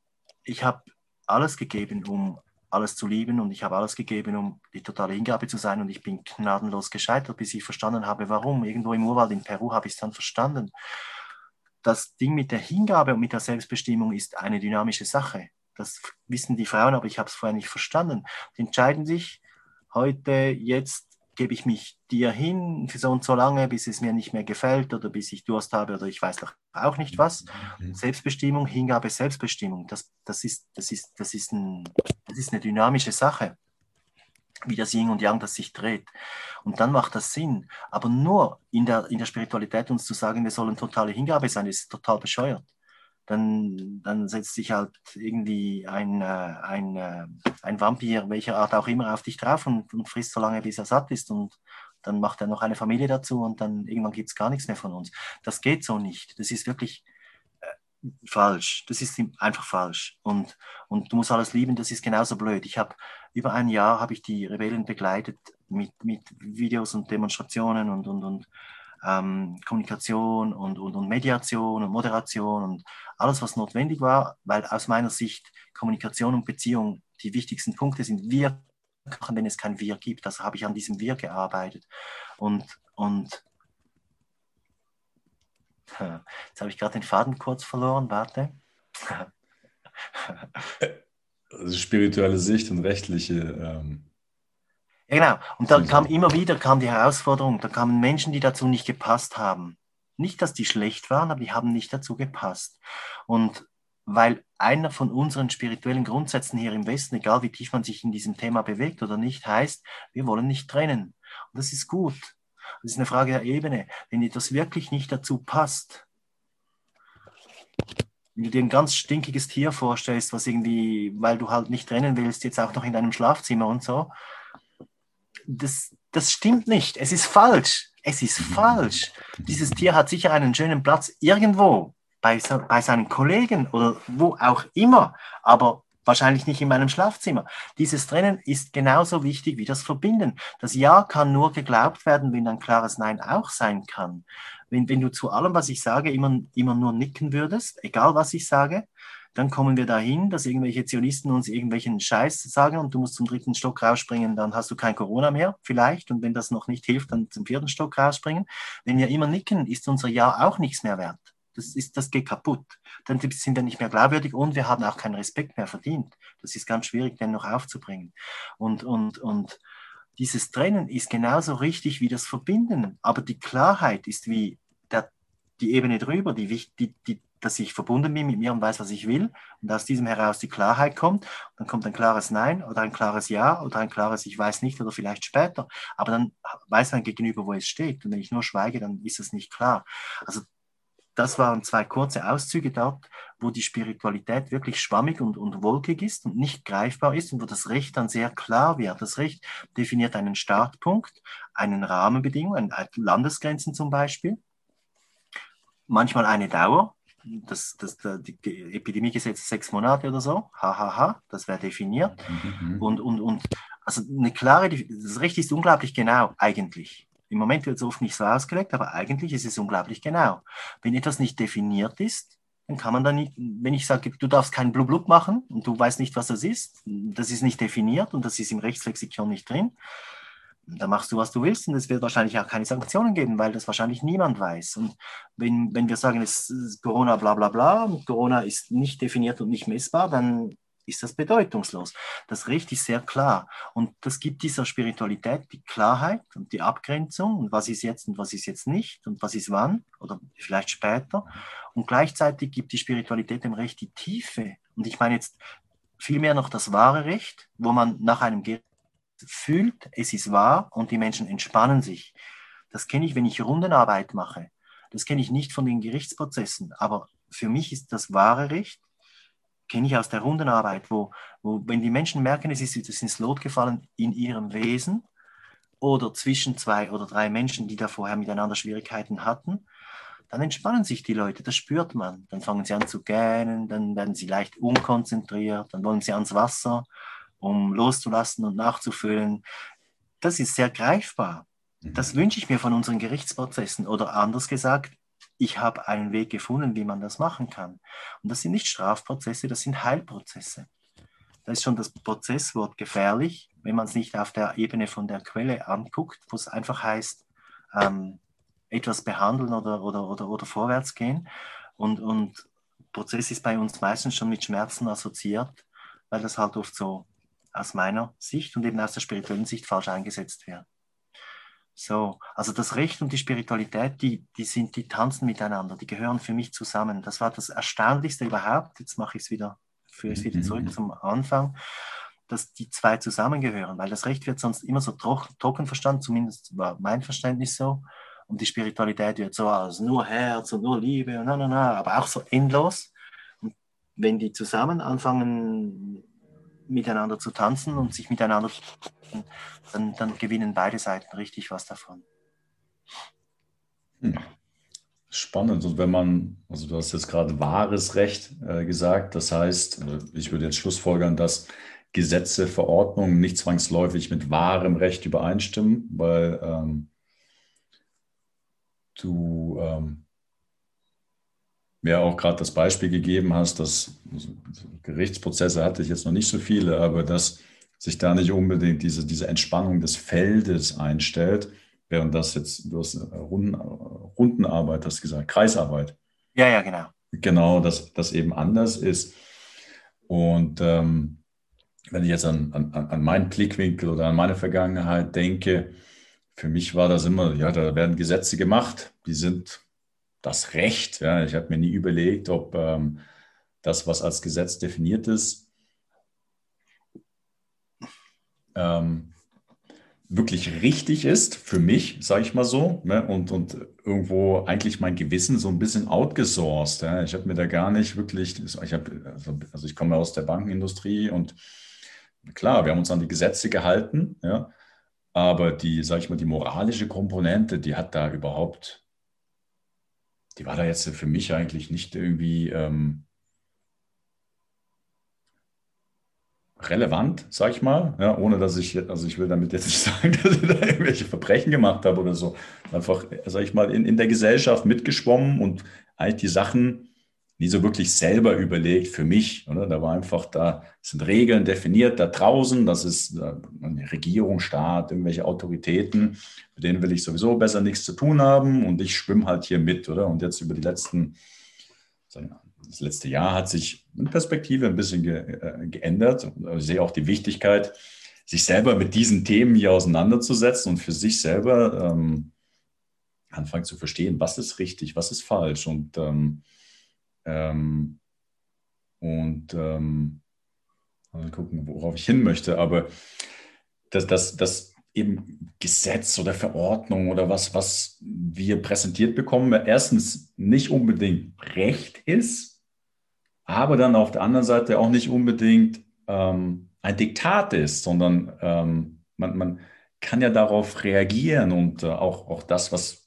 ich habe alles gegeben, um alles zu lieben und ich habe alles gegeben, um die totale Hingabe zu sein und ich bin gnadenlos gescheitert, bis ich verstanden habe, warum. Irgendwo im Urwald in Peru habe ich es dann verstanden. Das Ding mit der Hingabe und mit der Selbstbestimmung ist eine dynamische Sache. Das wissen die Frauen, aber ich habe es vorher nicht verstanden. Die entscheiden sich heute, jetzt gebe ich mich dir hin für so und so lange, bis es mir nicht mehr gefällt oder bis ich Durst habe oder ich weiß doch auch nicht was. Mhm. Selbstbestimmung, Hingabe, Selbstbestimmung, das, das, ist, das, ist, das, ist ein, das ist eine dynamische Sache, wie das Yin und Yang, das sich dreht. Und dann macht das Sinn. Aber nur in der, in der Spiritualität uns zu sagen, wir sollen totale Hingabe sein, ist total bescheuert. Dann, dann setzt sich halt irgendwie ein, äh, ein, äh, ein Vampir, welcher Art auch immer, auf dich drauf und, und frisst so lange, bis er satt ist und dann macht er noch eine Familie dazu und dann irgendwann gibt es gar nichts mehr von uns. Das geht so nicht. Das ist wirklich äh, falsch. Das ist einfach falsch. Und, und du musst alles lieben, das ist genauso blöd. Ich habe über ein Jahr habe ich die Rebellen begleitet mit, mit Videos und Demonstrationen und, und, und ähm, Kommunikation und, und, und Mediation und Moderation und alles, was notwendig war, weil aus meiner Sicht Kommunikation und Beziehung die wichtigsten Punkte sind. Wir machen, wenn es kein Wir gibt. Also habe ich an diesem Wir gearbeitet. Und, und [laughs] jetzt habe ich gerade den Faden kurz verloren, warte. [laughs] also spirituelle Sicht und rechtliche ähm, ja, genau. Und dann kam immer wieder kam die Herausforderung, da kamen Menschen, die dazu nicht gepasst haben. Nicht, dass die schlecht waren, aber die haben nicht dazu gepasst. Und weil einer von unseren spirituellen Grundsätzen hier im Westen, egal wie tief man sich in diesem Thema bewegt oder nicht, heißt, wir wollen nicht trennen. Und das ist gut. Das ist eine Frage der Ebene. Wenn dir das wirklich nicht dazu passt, wenn du dir ein ganz stinkiges Tier vorstellst, was irgendwie, weil du halt nicht trennen willst, jetzt auch noch in deinem Schlafzimmer und so, das, das stimmt nicht. Es ist falsch. Es ist falsch. Dieses Tier hat sicher einen schönen Platz irgendwo bei, bei seinen Kollegen oder wo auch immer, aber wahrscheinlich nicht in meinem Schlafzimmer. Dieses Trennen ist genauso wichtig wie das Verbinden. Das Ja kann nur geglaubt werden, wenn ein klares Nein auch sein kann. Wenn, wenn du zu allem, was ich sage, immer, immer nur nicken würdest, egal was ich sage, dann kommen wir dahin, dass irgendwelche Zionisten uns irgendwelchen Scheiß sagen und du musst zum dritten Stock rausspringen, dann hast du kein Corona mehr, vielleicht. Und wenn das noch nicht hilft, dann zum vierten Stock rausspringen. Wenn wir immer nicken, ist unser Ja auch nichts mehr wert. Das, ist, das geht kaputt. Dann sind wir nicht mehr glaubwürdig und wir haben auch keinen Respekt mehr verdient. Das ist ganz schwierig, den noch aufzubringen. Und, und, und dieses Trennen ist genauso richtig wie das Verbinden. Aber die Klarheit ist wie der, die Ebene drüber, die, die, die, dass ich verbunden bin mit mir und weiß, was ich will und aus diesem heraus die Klarheit kommt. Dann kommt ein klares Nein oder ein klares Ja oder ein klares Ich weiß nicht oder vielleicht später. Aber dann weiß man gegenüber, wo es steht. Und wenn ich nur schweige, dann ist es nicht klar. Also das waren zwei kurze Auszüge dort, wo die Spiritualität wirklich schwammig und, und wolkig ist und nicht greifbar ist und wo das Recht dann sehr klar wird. Das Recht definiert einen Startpunkt, einen Rahmenbedingung, Landesgrenzen zum Beispiel, manchmal eine Dauer, das, das, die Epidemiegesetz sechs Monate oder so, hahaha, ha, ha, das wäre definiert. Mhm. Und, und, und also eine klare, das Recht ist unglaublich genau eigentlich. Im Moment wird es oft nicht so ausgelegt, aber eigentlich ist es unglaublich genau. Wenn etwas nicht definiert ist, dann kann man da nicht, wenn ich sage, du darfst keinen Blub-Blub machen und du weißt nicht, was das ist, das ist nicht definiert und das ist im Rechtslexikon nicht drin, da machst du, was du willst und es wird wahrscheinlich auch keine Sanktionen geben, weil das wahrscheinlich niemand weiß. Und wenn, wenn wir sagen, es ist Corona bla bla bla und Corona ist nicht definiert und nicht messbar, dann ist das bedeutungslos. Das Recht ist sehr klar. Und das gibt dieser Spiritualität die Klarheit und die Abgrenzung und was ist jetzt und was ist jetzt nicht und was ist wann oder vielleicht später. Und gleichzeitig gibt die Spiritualität dem Recht die Tiefe. Und ich meine jetzt vielmehr noch das wahre Recht, wo man nach einem Gericht fühlt, es ist wahr und die Menschen entspannen sich. Das kenne ich, wenn ich Rundenarbeit mache. Das kenne ich nicht von den Gerichtsprozessen, aber für mich ist das wahre Recht, kenne ich aus der Rundenarbeit, wo, wo wenn die Menschen merken, es ist, es ist ins Lot gefallen in ihrem Wesen oder zwischen zwei oder drei Menschen, die da vorher miteinander Schwierigkeiten hatten, dann entspannen sich die Leute, das spürt man. Dann fangen sie an zu gähnen, dann werden sie leicht unkonzentriert, dann wollen sie ans Wasser um loszulassen und nachzufüllen, das ist sehr greifbar. Das mhm. wünsche ich mir von unseren Gerichtsprozessen. Oder anders gesagt, ich habe einen Weg gefunden, wie man das machen kann. Und das sind nicht Strafprozesse, das sind Heilprozesse. Da ist schon das Prozesswort gefährlich, wenn man es nicht auf der Ebene von der Quelle anguckt, wo es einfach heißt, ähm, etwas behandeln oder, oder, oder, oder vorwärts gehen. Und, und Prozess ist bei uns meistens schon mit Schmerzen assoziiert, weil das halt oft so aus meiner Sicht und eben aus der spirituellen Sicht falsch eingesetzt werden. So, also das Recht und die Spiritualität, die, die sind, die tanzen miteinander, die gehören für mich zusammen. Das war das Erstaunlichste überhaupt. Jetzt mache ich es wieder, führe es wieder zurück mhm. zum Anfang, dass die zwei zusammengehören, weil das Recht wird sonst immer so trocken verstanden, zumindest war mein Verständnis so. Und die Spiritualität wird so als nur Herz und nur Liebe und na, na, na, aber auch so endlos. wenn die zusammen anfangen miteinander zu tanzen und sich miteinander dann, dann gewinnen beide Seiten richtig was davon. Hm. Spannend. Und wenn man, also du hast jetzt gerade wahres Recht äh, gesagt, das heißt, äh, ich würde jetzt schlussfolgern, dass Gesetze, Verordnungen nicht zwangsläufig mit wahrem Recht übereinstimmen, weil ähm, du ähm, mir auch gerade das Beispiel gegeben hast, dass also Gerichtsprozesse hatte ich jetzt noch nicht so viele, aber dass sich da nicht unbedingt diese, diese Entspannung des Feldes einstellt, während das jetzt, du hast Runden, Rundenarbeit, hast gesagt, Kreisarbeit. Ja, ja, genau. Genau, dass das eben anders ist. Und ähm, wenn ich jetzt an, an, an meinen Blickwinkel oder an meine Vergangenheit denke, für mich war das immer, ja, da werden Gesetze gemacht, die sind das Recht. Ja. Ich habe mir nie überlegt, ob ähm, das, was als Gesetz definiert ist, ähm, wirklich richtig ist für mich, sage ich mal so, ne? und, und irgendwo eigentlich mein Gewissen so ein bisschen outgesourced. Ja? Ich habe mir da gar nicht wirklich, ich habe, also, also, ich komme aus der Bankenindustrie und klar, wir haben uns an die Gesetze gehalten, ja, aber die, sage ich mal, die moralische Komponente, die hat da überhaupt, die war da jetzt für mich eigentlich nicht irgendwie ähm, relevant, sag ich mal, ja, ohne dass ich, also ich will damit jetzt nicht [laughs] sagen, dass ich da irgendwelche Verbrechen gemacht habe oder so. Einfach, sag ich mal, in, in der Gesellschaft mitgeschwommen und eigentlich die Sachen nie so wirklich selber überlegt für mich. Oder? Da war einfach, da sind Regeln definiert da draußen, das ist eine Regierung, Staat, irgendwelche Autoritäten, mit denen will ich sowieso besser nichts zu tun haben und ich schwimme halt hier mit, oder? Und jetzt über die letzten, das letzte Jahr hat sich eine Perspektive ein bisschen ge, äh, geändert. Ich sehe auch die Wichtigkeit, sich selber mit diesen Themen hier auseinanderzusetzen und für sich selber ähm, anfangen zu verstehen, was ist richtig, was ist falsch und ähm, ähm, und ähm, mal gucken, worauf ich hin möchte. Aber dass das, das eben Gesetz oder Verordnung oder was, was wir präsentiert bekommen, erstens nicht unbedingt Recht ist, aber dann auf der anderen Seite auch nicht unbedingt ähm, ein Diktat ist, sondern ähm, man, man kann ja darauf reagieren und äh, auch, auch das, was,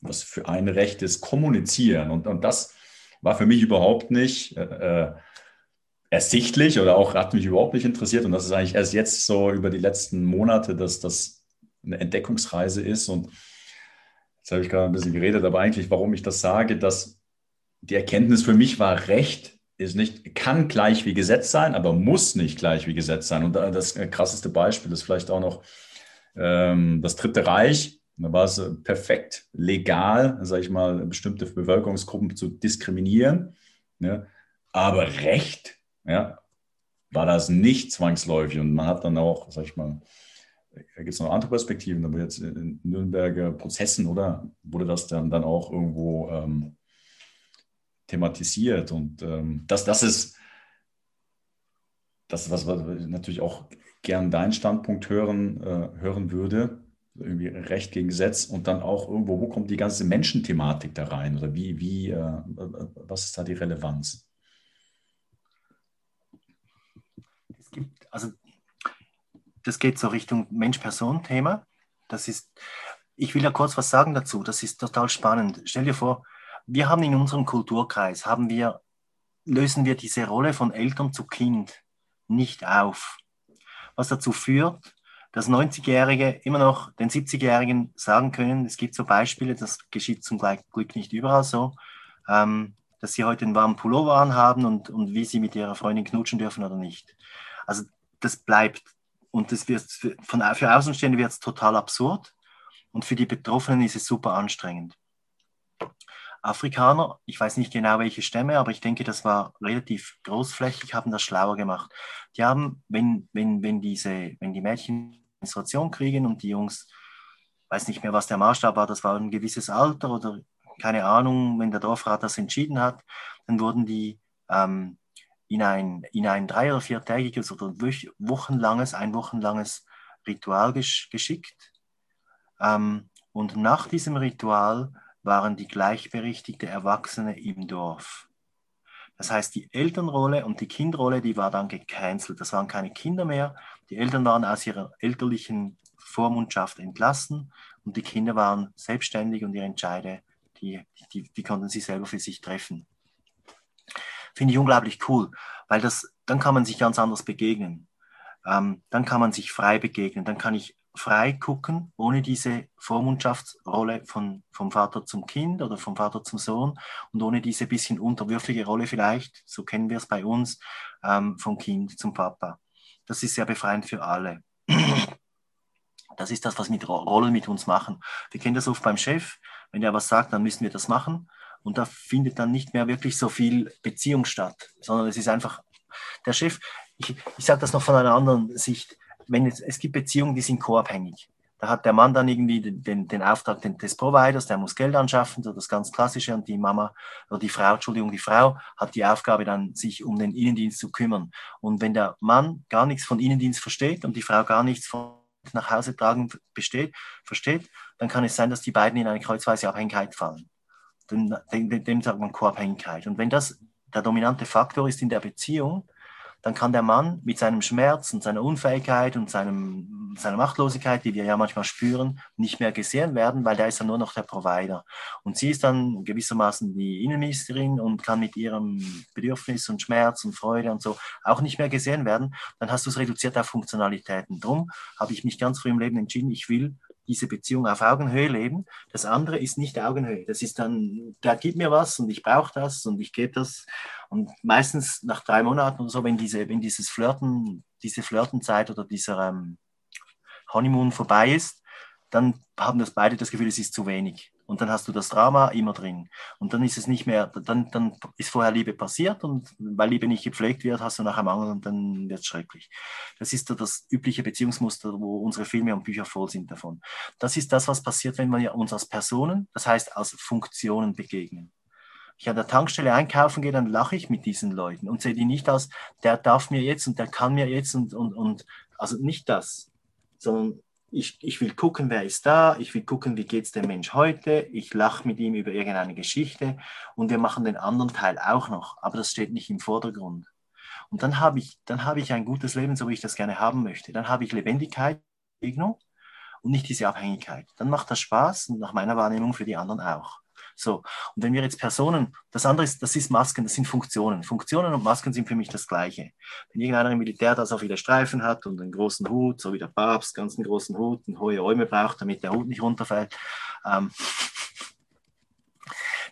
was für ein Recht ist, kommunizieren. Und, und das war für mich überhaupt nicht äh, äh, ersichtlich oder auch hat mich überhaupt nicht interessiert. Und das ist eigentlich erst jetzt so über die letzten Monate, dass das eine Entdeckungsreise ist. Und jetzt habe ich gerade ein bisschen geredet, aber eigentlich, warum ich das sage, dass die Erkenntnis für mich war, Recht ist nicht, kann gleich wie Gesetz sein, aber muss nicht gleich wie Gesetz sein. Und das krasseste Beispiel ist vielleicht auch noch ähm, das Dritte Reich. Da war es äh, perfekt legal, sage ich mal, bestimmte Bevölkerungsgruppen zu diskriminieren. Ne? Aber Recht ja, war das nicht zwangsläufig. Und man hat dann auch, sage ich mal, da gibt es noch andere Perspektiven, aber jetzt in Nürnberger Prozessen, oder wurde das dann, dann auch irgendwo ähm, thematisiert. Und ähm, das, das ist das, was, was ich natürlich auch gern deinen Standpunkt hören, äh, hören würde irgendwie Recht gegen Gesetz und dann auch irgendwo, wo kommt die ganze Menschenthematik da rein oder wie, wie, äh, was ist da die Relevanz? Es gibt, also das geht so Richtung Mensch-Person-Thema. Das ist, ich will ja kurz was sagen dazu, das ist total spannend. Stell dir vor, wir haben in unserem Kulturkreis, haben wir, lösen wir diese Rolle von Eltern zu Kind nicht auf. Was dazu führt, dass 90-Jährige immer noch den 70-Jährigen sagen können, es gibt so Beispiele, das geschieht zum Glück nicht überall so, ähm, dass sie heute einen warmen Pullover anhaben und, und wie sie mit ihrer Freundin knutschen dürfen oder nicht. Also das bleibt und das wird für, von, für Außenstehende wird es total absurd und für die Betroffenen ist es super anstrengend. Afrikaner, ich weiß nicht genau welche Stämme, aber ich denke, das war relativ großflächig, haben das schlauer gemacht. Die haben, wenn, wenn, wenn, diese, wenn die Mädchen Menstruation kriegen und die Jungs, weiß nicht mehr, was der Maßstab war, das war ein gewisses Alter oder keine Ahnung, wenn der Dorfrat das entschieden hat, dann wurden die ähm, in, ein, in ein drei- oder viertägiges oder wochenlanges, ein wochenlanges Ritual gesch geschickt. Ähm, und nach diesem Ritual waren die gleichberechtigte Erwachsene im Dorf. Das heißt, die Elternrolle und die Kindrolle, die war dann gecancelt. Das waren keine Kinder mehr. Die Eltern waren aus ihrer elterlichen Vormundschaft entlassen und die Kinder waren selbstständig und ihre Entscheide, die, die, die konnten sie selber für sich treffen. Finde ich unglaublich cool, weil das, dann kann man sich ganz anders begegnen. Ähm, dann kann man sich frei begegnen. Dann kann ich frei gucken, ohne diese Vormundschaftsrolle von, vom Vater zum Kind oder vom Vater zum Sohn und ohne diese bisschen unterwürfige Rolle vielleicht, so kennen wir es bei uns, ähm, vom Kind zum Papa. Das ist sehr befreiend für alle. [clears throat] Das ist das, was mit Rollen mit uns machen. Wir kennen das oft beim Chef. Wenn er was sagt, dann müssen wir das machen. Und da findet dann nicht mehr wirklich so viel Beziehung statt, sondern es ist einfach der Chef. Ich, ich sage das noch von einer anderen Sicht. Wenn es, es gibt Beziehungen, die sind co-abhängig. Da hat der Mann dann irgendwie den, den Auftrag des Providers, der muss Geld anschaffen, so das ganz Klassische, und die Mama oder die Frau, Entschuldigung, die Frau hat die Aufgabe dann, sich um den Innendienst zu kümmern. Und wenn der Mann gar nichts von Innendienst versteht und die Frau gar nichts von nach Hause tragen besteht, versteht, dann kann es sein, dass die beiden in eine kreuzweise Abhängigkeit fallen. Dem, dem, dem sagt man Co-Abhängigkeit. Und wenn das der dominante Faktor ist in der Beziehung, dann kann der Mann mit seinem Schmerz und seiner Unfähigkeit und seinem, seiner Machtlosigkeit, die wir ja manchmal spüren, nicht mehr gesehen werden, weil der ist dann nur noch der Provider. Und sie ist dann gewissermaßen die Innenministerin und kann mit ihrem Bedürfnis und Schmerz und Freude und so auch nicht mehr gesehen werden. Dann hast du es reduziert auf Funktionalitäten. Drum habe ich mich ganz früh im Leben entschieden, ich will diese Beziehung auf Augenhöhe leben. Das andere ist nicht Augenhöhe. Das ist dann, der gibt mir was und ich brauche das und ich gebe das. Und meistens nach drei Monaten oder so, wenn, diese, wenn dieses Flirten, diese Flirtenzeit oder dieser ähm, Honeymoon vorbei ist, dann haben das beide das Gefühl, es ist zu wenig. Und dann hast du das Drama immer drin. Und dann ist es nicht mehr, dann, dann ist vorher Liebe passiert und weil Liebe nicht gepflegt wird, hast du nachher Mangel und dann wird es schrecklich. Das ist das übliche Beziehungsmuster, wo unsere Filme und Bücher voll sind davon. Das ist das, was passiert, wenn wir uns als Personen, das heißt als Funktionen begegnen. Ich an der Tankstelle einkaufen gehe, dann lache ich mit diesen Leuten und sehe die nicht als, der darf mir jetzt und der kann mir jetzt und, und, und also nicht das, sondern ich, ich will gucken, wer ist da, ich will gucken, wie geht es dem Mensch heute, ich lache mit ihm über irgendeine Geschichte und wir machen den anderen Teil auch noch, aber das steht nicht im Vordergrund. Und dann habe ich, dann habe ich ein gutes Leben, so wie ich das gerne haben möchte. Dann habe ich Lebendigkeit, Begegnung und nicht diese Abhängigkeit. Dann macht das Spaß und nach meiner Wahrnehmung für die anderen auch. So, und wenn wir jetzt Personen, das andere ist, das ist Masken, das sind Funktionen. Funktionen und Masken sind für mich das Gleiche. Wenn irgendeiner im Militär das auch viele Streifen hat und einen großen Hut, so wie der Papst, ganz einen großen Hut, und hohe Räume braucht, damit der Hut nicht runterfällt, ähm,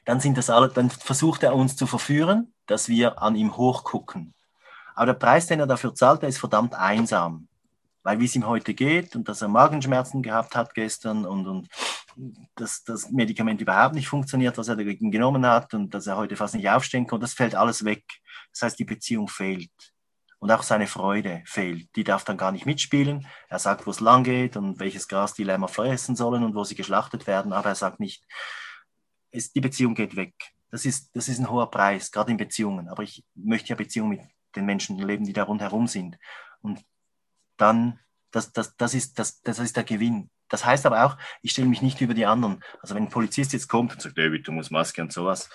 dann sind das alle, dann versucht er uns zu verführen, dass wir an ihm hochgucken. Aber der Preis, den er dafür zahlt, der ist verdammt einsam weil wie es ihm heute geht und dass er Magenschmerzen gehabt hat gestern und, und dass das Medikament überhaupt nicht funktioniert, was er dagegen genommen hat und dass er heute fast nicht aufstehen kann, das fällt alles weg. Das heißt, die Beziehung fehlt. Und auch seine Freude fehlt. Die darf dann gar nicht mitspielen. Er sagt, wo es lang geht und welches Gras die Lämmer fressen sollen und wo sie geschlachtet werden, aber er sagt nicht, es, die Beziehung geht weg. Das ist, das ist ein hoher Preis, gerade in Beziehungen. Aber ich möchte ja Beziehungen mit den Menschen leben, die da rundherum sind. Und dann, das, das, das, ist, das, das ist der Gewinn. Das heißt aber auch, ich stelle mich nicht über die anderen. Also wenn ein Polizist jetzt kommt und sagt, David, du musst Maske und sowas,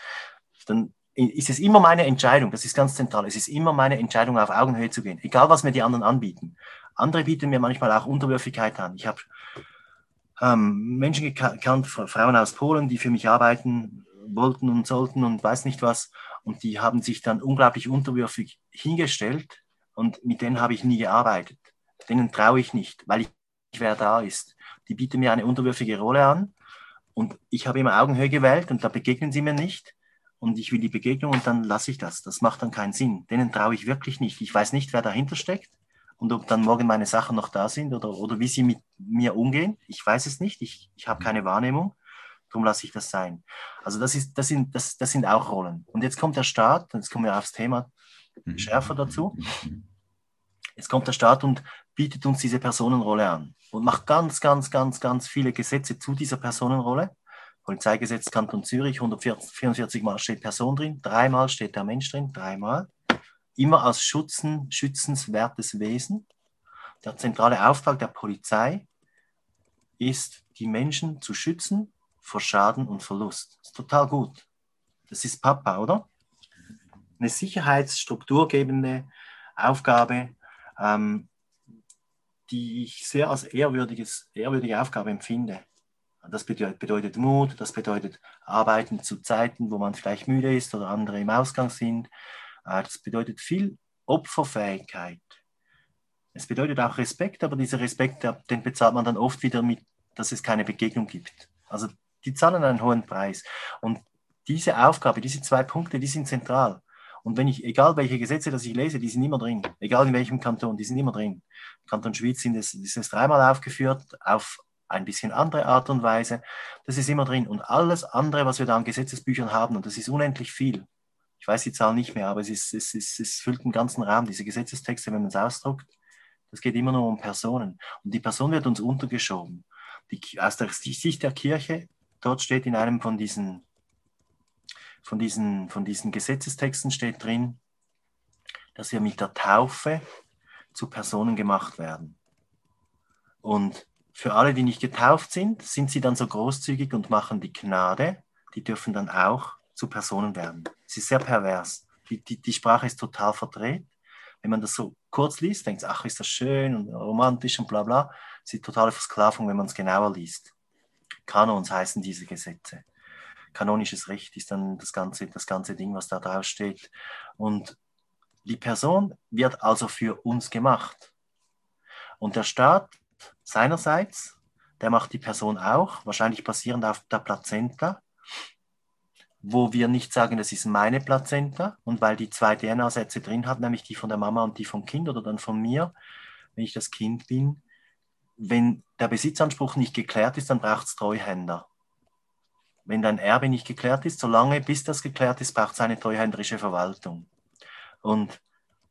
dann ist es immer meine Entscheidung, das ist ganz zentral, es ist immer meine Entscheidung, auf Augenhöhe zu gehen, egal was mir die anderen anbieten. Andere bieten mir manchmal auch Unterwürfigkeit an. Ich habe ähm, Menschen gekannt, Frauen aus Polen, die für mich arbeiten wollten und sollten und weiß nicht was. Und die haben sich dann unglaublich unterwürfig hingestellt und mit denen habe ich nie gearbeitet denen traue ich nicht, weil ich, wer da ist. Die bieten mir eine unterwürfige Rolle an und ich habe immer Augenhöhe gewählt und da begegnen sie mir nicht und ich will die Begegnung und dann lasse ich das. Das macht dann keinen Sinn. Denen traue ich wirklich nicht. Ich weiß nicht, wer dahinter steckt und ob dann morgen meine Sachen noch da sind oder, oder wie sie mit mir umgehen. Ich weiß es nicht. Ich, ich habe keine Wahrnehmung. Darum lasse ich das sein. Also das, ist, das, sind, das, das sind auch Rollen. Und jetzt kommt der Staat, jetzt kommen wir aufs Thema mhm. schärfer dazu. Jetzt kommt der Staat und bietet uns diese Personenrolle an und macht ganz, ganz, ganz, ganz viele Gesetze zu dieser Personenrolle. Polizeigesetz Kanton Zürich, 144 Mal steht Person drin, dreimal steht der Mensch drin, dreimal. Immer als Schutzen, schützenswertes Wesen. Der zentrale Auftrag der Polizei ist, die Menschen zu schützen vor Schaden und Verlust. Das ist total gut. Das ist Papa, oder? eine sicherheitsstrukturgebende Aufgabe, ähm, die ich sehr als ehrwürdiges, ehrwürdige Aufgabe empfinde. Das bedeutet, Mut, das bedeutet Arbeiten zu Zeiten, wo man vielleicht müde ist oder andere im Ausgang sind. Äh, das bedeutet viel Opferfähigkeit. Es bedeutet auch Respekt, aber dieser Respekt, den bezahlt man dann oft wieder mit, dass es keine Begegnung gibt. Also die zahlen einen hohen Preis. Und diese Aufgabe, diese zwei Punkte, die sind zentral. Und wenn ich, egal welche Gesetze, das ich lese, die sind immer drin. Egal in welchem Kanton, die sind immer drin. Kanton Schwyz sind es, ist es dreimal aufgeführt, auf ein bisschen andere Art und Weise. Das ist immer drin. Und alles andere, was wir da an Gesetzesbüchern haben, und das ist unendlich viel. Ich weiß die Zahl nicht mehr, aber es, ist, es, ist, es füllt den ganzen Raum, diese Gesetzestexte, wenn man es ausdruckt. Das geht immer nur um Personen. Und die Person wird uns untergeschoben. Die, aus der Sicht der Kirche, dort steht in einem von diesen von diesen, von diesen Gesetzestexten steht drin, dass wir mit der Taufe zu Personen gemacht werden. Und für alle, die nicht getauft sind, sind sie dann so großzügig und machen die Gnade, die dürfen dann auch zu Personen werden. Es ist sehr pervers. Die, die, die Sprache ist total verdreht. Wenn man das so kurz liest, denkt ach, ist das schön und romantisch und bla bla. Es ist totale Versklavung, wenn man es genauer liest. Kanons heißen diese Gesetze kanonisches Recht ist dann das ganze, das ganze Ding, was da drauf steht. Und die Person wird also für uns gemacht. Und der Staat seinerseits, der macht die Person auch, wahrscheinlich basierend auf der Plazenta, wo wir nicht sagen, das ist meine Plazenta und weil die zwei DNA-Sätze drin hat, nämlich die von der Mama und die vom Kind oder dann von mir, wenn ich das Kind bin, wenn der Besitzanspruch nicht geklärt ist, dann braucht es Treuhänder wenn dein Erbe nicht geklärt ist, solange bis das geklärt ist, braucht es eine treuhänderische Verwaltung. Und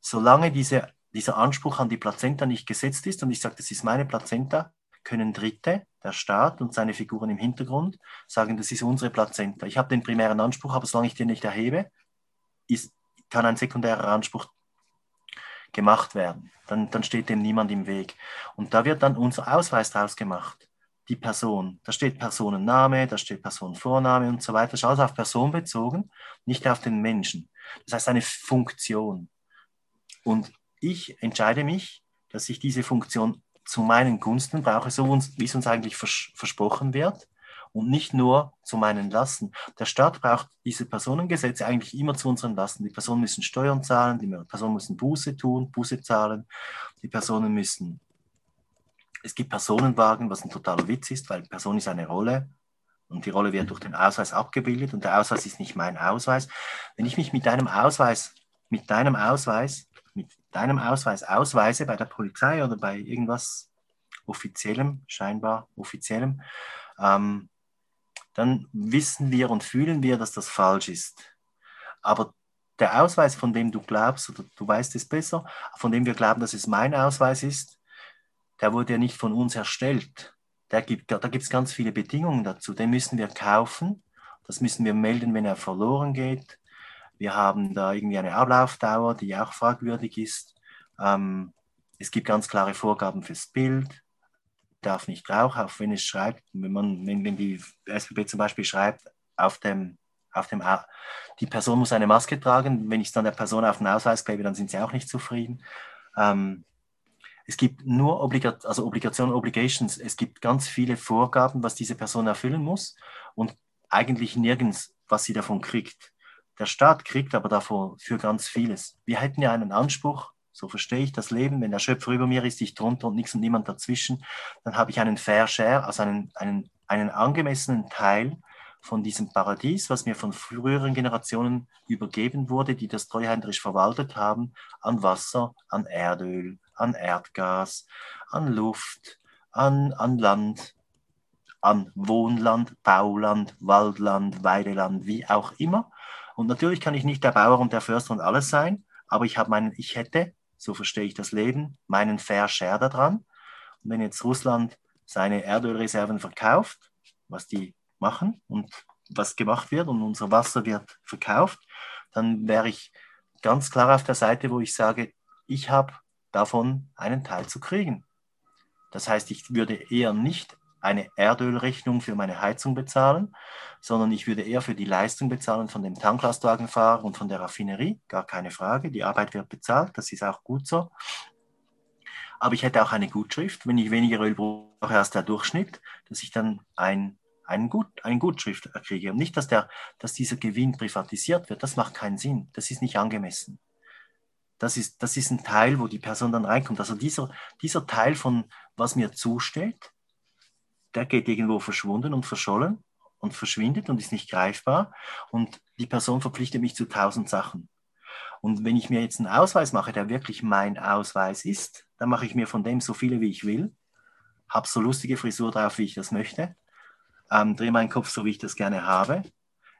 solange diese, dieser Anspruch an die Plazenta nicht gesetzt ist, und ich sage, das ist meine Plazenta, können Dritte, der Staat und seine Figuren im Hintergrund, sagen, das ist unsere Plazenta. Ich habe den primären Anspruch, aber solange ich den nicht erhebe, ist, kann ein sekundärer Anspruch gemacht werden. Dann, dann steht dem niemand im Weg. Und da wird dann unser Ausweis draus gemacht die Person. Da steht Personenname, da steht Personenvorname und so weiter. Alles auf Person bezogen, nicht auf den Menschen. Das heißt eine Funktion. Und ich entscheide mich, dass ich diese Funktion zu meinen Gunsten brauche, so wie es uns eigentlich vers versprochen wird und nicht nur zu meinen Lasten. Der Staat braucht diese Personengesetze eigentlich immer zu unseren Lasten. Die Personen müssen Steuern zahlen, die Personen müssen Buße tun, Buße zahlen, die Personen müssen es gibt Personenwagen, was ein totaler Witz ist, weil Person ist eine Rolle und die Rolle wird durch den Ausweis abgebildet und der Ausweis ist nicht mein Ausweis. Wenn ich mich mit deinem Ausweis, mit deinem Ausweis, mit deinem Ausweis ausweise bei der Polizei oder bei irgendwas offiziellem, scheinbar offiziellem, ähm, dann wissen wir und fühlen wir, dass das falsch ist. Aber der Ausweis, von dem du glaubst, oder du weißt es besser, von dem wir glauben, dass es mein Ausweis ist, der wurde ja nicht von uns erstellt. Der gibt, da gibt es ganz viele Bedingungen dazu. Den müssen wir kaufen. Das müssen wir melden, wenn er verloren geht. Wir haben da irgendwie eine Ablaufdauer, die auch fragwürdig ist. Ähm, es gibt ganz klare Vorgaben fürs Bild. Darf nicht rauchen, auch wenn es schreibt, wenn man, wenn, wenn die SBB zum Beispiel schreibt, auf dem, auf dem, die Person muss eine Maske tragen. Wenn ich es dann der Person auf den Ausweis klebe, dann sind sie auch nicht zufrieden. Ähm, es gibt nur Obligat also Obligationen, Obligations. Es gibt ganz viele Vorgaben, was diese Person erfüllen muss und eigentlich nirgends, was sie davon kriegt. Der Staat kriegt aber davor für ganz vieles. Wir hätten ja einen Anspruch, so verstehe ich das Leben, wenn der Schöpfer über mir ist, ich drunter und nichts und niemand dazwischen, dann habe ich einen Fair Share, also einen, einen, einen angemessenen Teil von diesem Paradies, was mir von früheren Generationen übergeben wurde, die das treuhänderisch verwaltet haben, an Wasser, an Erdöl, an Erdgas, an Luft, an, an Land, an Wohnland, Bauland, Waldland, Weideland, wie auch immer. Und natürlich kann ich nicht der Bauer und der Förster und alles sein, aber ich habe meinen, ich hätte, so verstehe ich das Leben, meinen Fair Share daran. Und wenn jetzt Russland seine Erdölreserven verkauft, was die machen und was gemacht wird und unser Wasser wird verkauft, dann wäre ich ganz klar auf der Seite, wo ich sage, ich habe davon einen Teil zu kriegen. Das heißt, ich würde eher nicht eine Erdölrechnung für meine Heizung bezahlen, sondern ich würde eher für die Leistung bezahlen von dem Tanklastwagenfahrer und von der Raffinerie, gar keine Frage. Die Arbeit wird bezahlt, das ist auch gut so. Aber ich hätte auch eine Gutschrift, wenn ich weniger Öl brauche als der Durchschnitt, dass ich dann ein, ein Gut, eine Gutschrift kriege. Und nicht, dass, der, dass dieser Gewinn privatisiert wird, das macht keinen Sinn, das ist nicht angemessen. Das ist, das ist ein Teil, wo die Person dann reinkommt. Also dieser, dieser Teil von, was mir zusteht, der geht irgendwo verschwunden und verschollen und verschwindet und ist nicht greifbar. Und die Person verpflichtet mich zu tausend Sachen. Und wenn ich mir jetzt einen Ausweis mache, der wirklich mein Ausweis ist, dann mache ich mir von dem so viele, wie ich will, habe so lustige Frisur drauf, wie ich das möchte, ähm, drehe meinen Kopf so, wie ich das gerne habe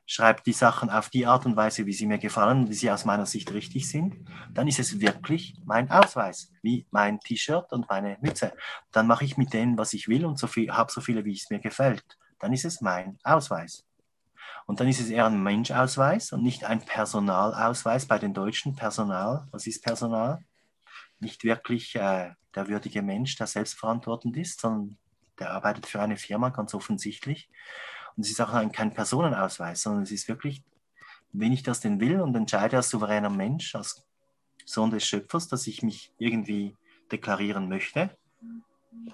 schreibe die Sachen auf die Art und Weise, wie sie mir gefallen und wie sie aus meiner Sicht richtig sind, dann ist es wirklich mein Ausweis, wie mein T-Shirt und meine Mütze. Dann mache ich mit denen, was ich will und so viel, habe so viele, wie es mir gefällt. Dann ist es mein Ausweis. Und dann ist es eher ein Menschausweis und nicht ein Personalausweis bei den Deutschen. Personal, was ist Personal? Nicht wirklich äh, der würdige Mensch, der selbstverantwortend ist, sondern der arbeitet für eine Firma, ganz offensichtlich. Und es ist auch kein Personenausweis, sondern es ist wirklich, wenn ich das denn will und entscheide als souveräner Mensch, als Sohn des Schöpfers, dass ich mich irgendwie deklarieren möchte,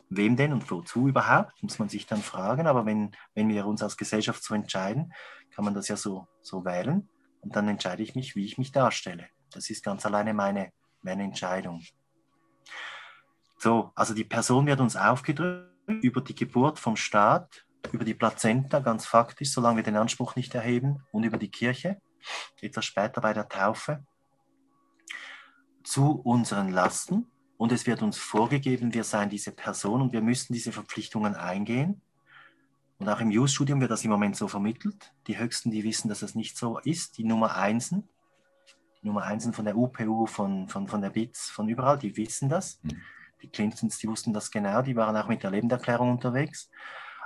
wem denn und wozu überhaupt, muss man sich dann fragen. Aber wenn, wenn wir uns als Gesellschaft so entscheiden, kann man das ja so, so wählen. Und dann entscheide ich mich, wie ich mich darstelle. Das ist ganz alleine meine, meine Entscheidung. So, also die Person wird uns aufgedrückt über die Geburt vom Staat über die Plazenta, ganz faktisch, solange wir den Anspruch nicht erheben, und über die Kirche, etwas später bei der Taufe, zu unseren Lasten. Und es wird uns vorgegeben, wir seien diese Person und wir müssen diese Verpflichtungen eingehen. Und auch im Jus-Studium wird das im Moment so vermittelt. Die Höchsten, die wissen, dass das nicht so ist. Die Nummer Einsen, die Nummer Einsen von der UPU, von, von, von der BITS, von überall, die wissen das. Mhm. Die Clintons, die wussten das genau, die waren auch mit der Lebenderklärung unterwegs.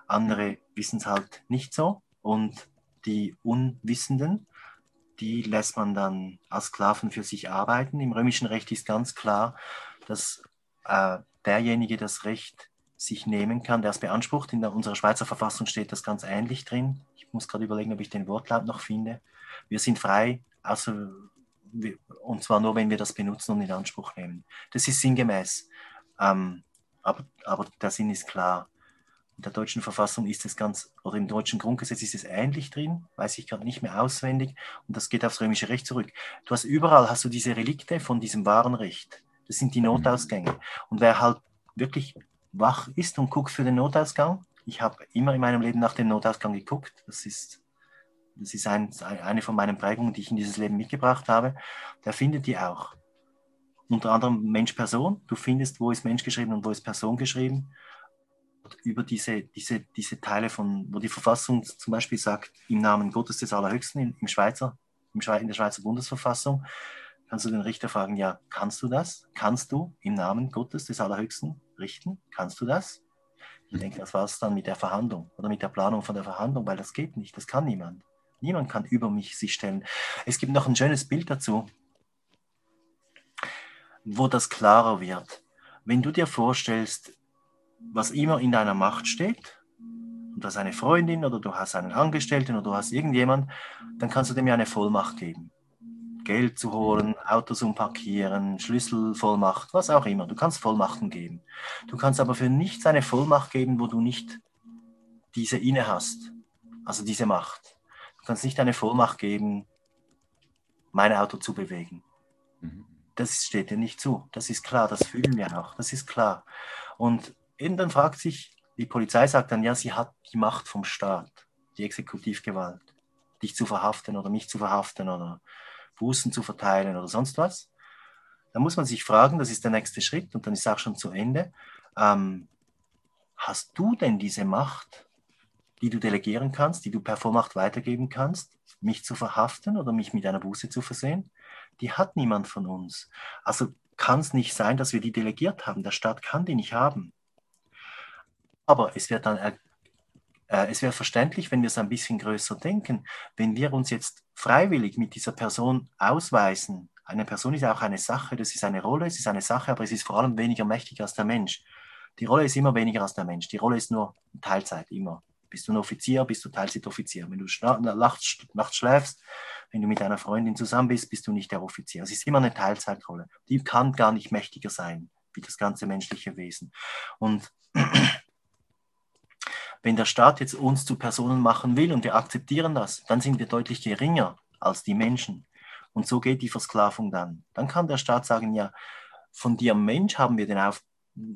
Andere wissen es halt nicht so. Und die Unwissenden, die lässt man dann als Sklaven für sich arbeiten. Im römischen Recht ist ganz klar, dass äh, derjenige das Recht sich nehmen kann, der es beansprucht. In der, unserer Schweizer Verfassung steht das ganz ähnlich drin. Ich muss gerade überlegen, ob ich den Wortlaut noch finde. Wir sind frei, außer, und zwar nur, wenn wir das benutzen und in Anspruch nehmen. Das ist sinngemäß. Ähm, aber, aber der Sinn ist klar. In der deutschen Verfassung ist es ganz, oder im deutschen Grundgesetz ist es ähnlich drin, weiß ich gerade nicht mehr auswendig, und das geht aufs römische Recht zurück. Du hast überall hast du diese Relikte von diesem wahren Recht. Das sind die mhm. Notausgänge. Und wer halt wirklich wach ist und guckt für den Notausgang, ich habe immer in meinem Leben nach dem Notausgang geguckt, das ist, das ist ein, eine von meinen Prägungen, die ich in dieses Leben mitgebracht habe, der findet die auch. Unter anderem Mensch-Person, du findest, wo ist Mensch geschrieben und wo ist Person geschrieben über diese, diese, diese Teile von, wo die Verfassung zum Beispiel sagt, im Namen Gottes des Allerhöchsten, im Schweizer, im Schweiz, in der Schweizer Bundesverfassung, kannst du den Richter fragen, ja, kannst du das? Kannst du im Namen Gottes des Allerhöchsten richten? Kannst du das? Ich denke, das war es dann mit der Verhandlung oder mit der Planung von der Verhandlung, weil das geht nicht, das kann niemand. Niemand kann über mich sich stellen. Es gibt noch ein schönes Bild dazu, wo das klarer wird. Wenn du dir vorstellst, was immer in deiner Macht steht, und du hast eine Freundin oder du hast einen Angestellten oder du hast irgendjemand, dann kannst du dem ja eine Vollmacht geben. Geld zu holen, Autos umparkieren, Schlüsselvollmacht, was auch immer. Du kannst Vollmachten geben. Du kannst aber für nichts eine Vollmacht geben, wo du nicht diese inne hast, also diese Macht. Du kannst nicht eine Vollmacht geben, mein Auto zu bewegen. Mhm. Das steht dir nicht zu. Das ist klar, das fühlen wir auch. Das ist klar. Und und dann fragt sich, die Polizei sagt dann, ja, sie hat die Macht vom Staat, die Exekutivgewalt, dich zu verhaften oder mich zu verhaften oder Bußen zu verteilen oder sonst was. Da muss man sich fragen, das ist der nächste Schritt und dann ist auch schon zu Ende. Ähm, hast du denn diese Macht, die du delegieren kannst, die du per Vormacht weitergeben kannst, mich zu verhaften oder mich mit einer Buße zu versehen? Die hat niemand von uns. Also kann es nicht sein, dass wir die delegiert haben. Der Staat kann die nicht haben. Aber es wird dann äh, es wäre verständlich, wenn wir es ein bisschen größer denken, wenn wir uns jetzt freiwillig mit dieser Person ausweisen. Eine Person ist auch eine Sache, das ist eine Rolle, es ist eine Sache, aber es ist vor allem weniger mächtig als der Mensch. Die Rolle ist immer weniger als der Mensch. Die Rolle ist nur Teilzeit, immer. Bist du ein Offizier, bist du Teilzeitoffizier. Wenn du nachts, nachts schläfst, wenn du mit einer Freundin zusammen bist, bist du nicht der Offizier. Es ist immer eine Teilzeitrolle. Die kann gar nicht mächtiger sein wie das ganze menschliche Wesen. Und wenn der Staat jetzt uns zu Personen machen will und wir akzeptieren das, dann sind wir deutlich geringer als die Menschen. Und so geht die Versklavung dann. Dann kann der Staat sagen, ja, von dir Mensch haben wir den auf,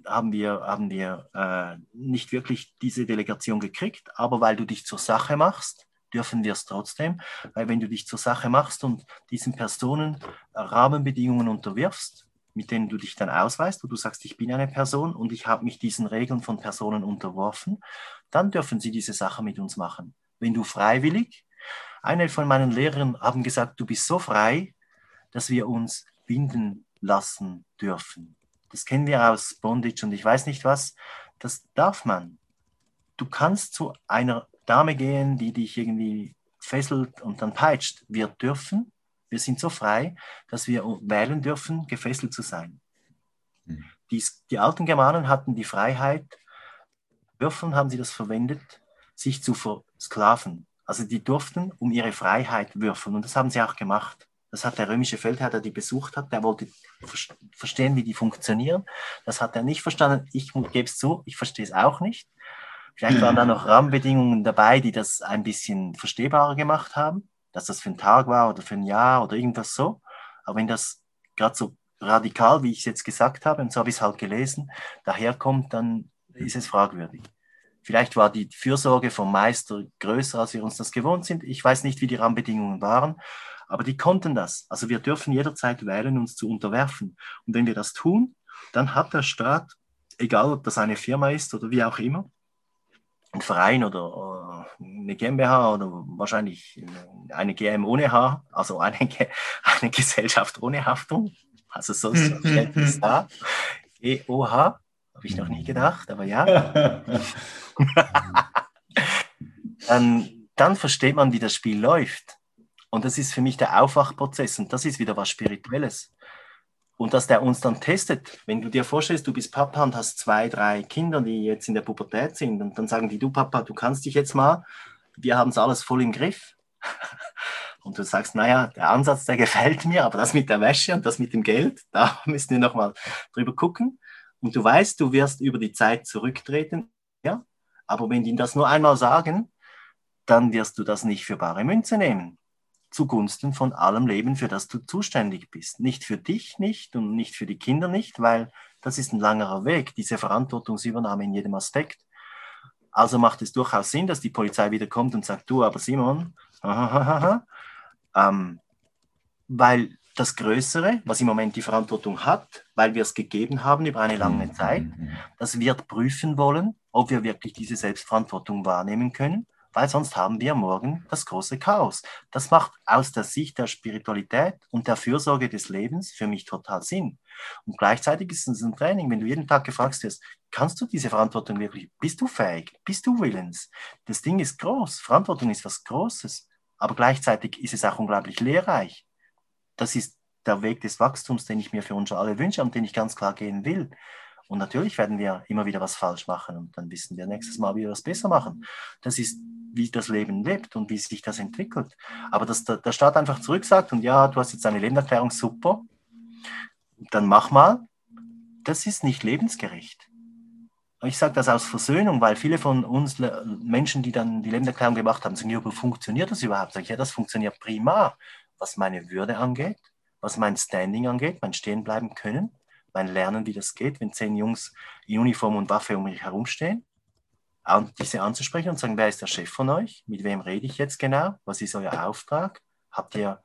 haben wir, haben wir äh, nicht wirklich diese Delegation gekriegt, aber weil du dich zur Sache machst, dürfen wir es trotzdem, weil wenn du dich zur Sache machst und diesen Personen Rahmenbedingungen unterwirfst, mit denen du dich dann ausweist, wo du sagst, ich bin eine Person und ich habe mich diesen Regeln von Personen unterworfen, dann dürfen sie diese Sache mit uns machen. Wenn du freiwillig, eine von meinen Lehrern haben gesagt, du bist so frei, dass wir uns binden lassen dürfen. Das kennen wir aus Bondage und ich weiß nicht was. Das darf man. Du kannst zu einer Dame gehen, die dich irgendwie fesselt und dann peitscht. Wir dürfen, wir sind so frei, dass wir wählen dürfen, gefesselt zu sein. Mhm. Die, die alten Germanen hatten die Freiheit, Würfeln haben sie das verwendet, sich zu versklaven. Also die durften um ihre Freiheit würfeln und das haben sie auch gemacht. Das hat der römische Feldherr, der die besucht hat, der wollte verstehen, wie die funktionieren. Das hat er nicht verstanden. Ich gebe es zu, ich verstehe es auch nicht. Vielleicht waren da noch [clears throat] Rahmenbedingungen dabei, die das ein bisschen verstehbarer gemacht haben, dass das für einen Tag war oder für ein Jahr oder irgendwas so. Aber wenn das gerade so radikal, wie ich es jetzt gesagt habe, und so habe ich es halt gelesen, daherkommt, dann ist es fragwürdig. Vielleicht war die Fürsorge vom Meister größer, als wir uns das gewohnt sind. Ich weiß nicht, wie die Rahmenbedingungen waren, aber die konnten das. Also wir dürfen jederzeit wählen, uns zu unterwerfen. Und wenn wir das tun, dann hat der Staat, egal ob das eine Firma ist oder wie auch immer, ein Verein oder äh, eine GmbH oder wahrscheinlich eine GM ohne H, also eine, [laughs] eine Gesellschaft ohne Haftung, also so steht es da, EOH, habe ich noch nie gedacht, aber ja. [laughs] dann, dann versteht man, wie das Spiel läuft. Und das ist für mich der Aufwachprozess und das ist wieder was Spirituelles. Und dass der uns dann testet, wenn du dir vorstellst, du bist Papa und hast zwei, drei Kinder, die jetzt in der Pubertät sind und dann sagen die, du Papa, du kannst dich jetzt mal, wir haben es alles voll im Griff. [laughs] Und du sagst, naja, der Ansatz, der gefällt mir, aber das mit der Wäsche und das mit dem Geld, [laughs] da müssen wir nochmal drüber gucken. Und du weißt, du wirst über die Zeit zurücktreten, ja, aber wenn die das nur einmal sagen, dann wirst du das nicht für bare Münze nehmen zugunsten von allem Leben, für das du zuständig bist. Nicht für dich nicht und nicht für die Kinder nicht, weil das ist ein langerer Weg, diese Verantwortungsübernahme in jedem Aspekt. Also macht es durchaus Sinn, dass die Polizei wieder kommt und sagt, du, aber Simon, [laughs] ähm, weil das Größere, was im Moment die Verantwortung hat, weil wir es gegeben haben über eine lange mhm. Zeit, das wird prüfen wollen, ob wir wirklich diese Selbstverantwortung wahrnehmen können weil sonst haben wir morgen das große Chaos. Das macht aus der Sicht der Spiritualität und der Fürsorge des Lebens für mich total Sinn. Und gleichzeitig ist es ein Training, wenn du jeden Tag gefragt wirst, kannst du diese Verantwortung wirklich, bist du fähig, bist du willens? Das Ding ist groß, Verantwortung ist was Großes, aber gleichzeitig ist es auch unglaublich lehrreich. Das ist der Weg des Wachstums, den ich mir für uns alle wünsche und den ich ganz klar gehen will. Und natürlich werden wir immer wieder was falsch machen und dann wissen wir nächstes Mal, wie wir das besser machen. Das ist wie das Leben lebt und wie sich das entwickelt. Aber dass der, der Staat einfach zurück sagt und ja, du hast jetzt eine Lebenserklärung, super, dann mach mal, das ist nicht lebensgerecht. Ich sage das aus Versöhnung, weil viele von uns Menschen, die dann die Lebenserklärung gemacht haben, sagen, ja, aber funktioniert das überhaupt? Sag ich, ja, das funktioniert prima, was meine Würde angeht, was mein Standing angeht, mein Stehen bleiben können, mein Lernen, wie das geht, wenn zehn Jungs in Uniform und Waffe um mich herumstehen diese anzusprechen und sagen, wer ist der Chef von euch? Mit wem rede ich jetzt genau? Was ist euer Auftrag? Habt ihr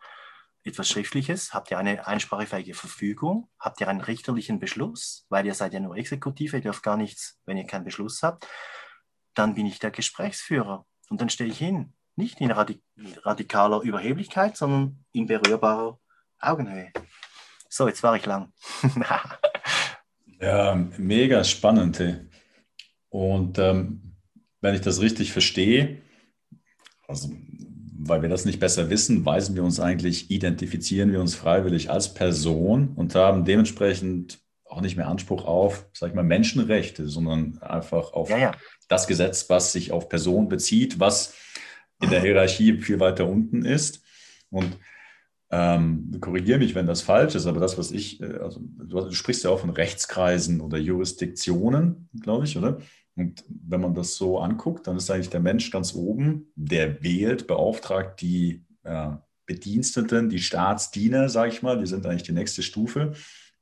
etwas Schriftliches? Habt ihr eine einsprachefähige Verfügung? Habt ihr einen richterlichen Beschluss? Weil ihr seid ja nur Exekutive, ihr dürft gar nichts, wenn ihr keinen Beschluss habt. Dann bin ich der Gesprächsführer. Und dann stehe ich hin. Nicht in radikaler Überheblichkeit, sondern in berührbarer Augenhöhe. So, jetzt war ich lang. [laughs] ja, mega spannend. Und ähm, wenn ich das richtig verstehe, also weil wir das nicht besser wissen, weisen wir uns eigentlich, identifizieren wir uns freiwillig als Person und haben dementsprechend auch nicht mehr Anspruch auf, sag ich mal, Menschenrechte, sondern einfach auf ja, ja. das Gesetz, was sich auf Personen bezieht, was in der Hierarchie viel weiter unten ist. Und ähm, korrigiere mich, wenn das falsch ist, aber das, was ich, äh, also du, du sprichst ja auch von Rechtskreisen oder Jurisdiktionen, glaube ich, oder? Und wenn man das so anguckt, dann ist eigentlich der Mensch ganz oben, der wählt, beauftragt die äh, Bediensteten, die Staatsdiener, sage ich mal, die sind eigentlich die nächste Stufe,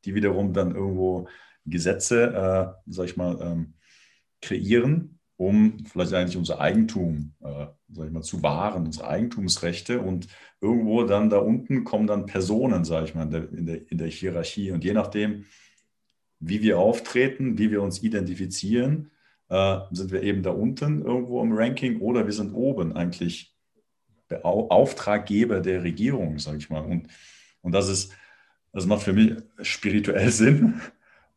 die wiederum dann irgendwo Gesetze, äh, sage ich mal, ähm, kreieren, um vielleicht eigentlich unser Eigentum, äh, sag ich mal, zu wahren, unsere Eigentumsrechte. Und irgendwo dann da unten kommen dann Personen, sage ich mal, in der, in, der, in der Hierarchie. Und je nachdem, wie wir auftreten, wie wir uns identifizieren, äh, sind wir eben da unten irgendwo im Ranking oder wir sind oben eigentlich der Auftraggeber der Regierung, sage ich mal. Und, und das ist, das macht für mich spirituell [laughs] Sinn.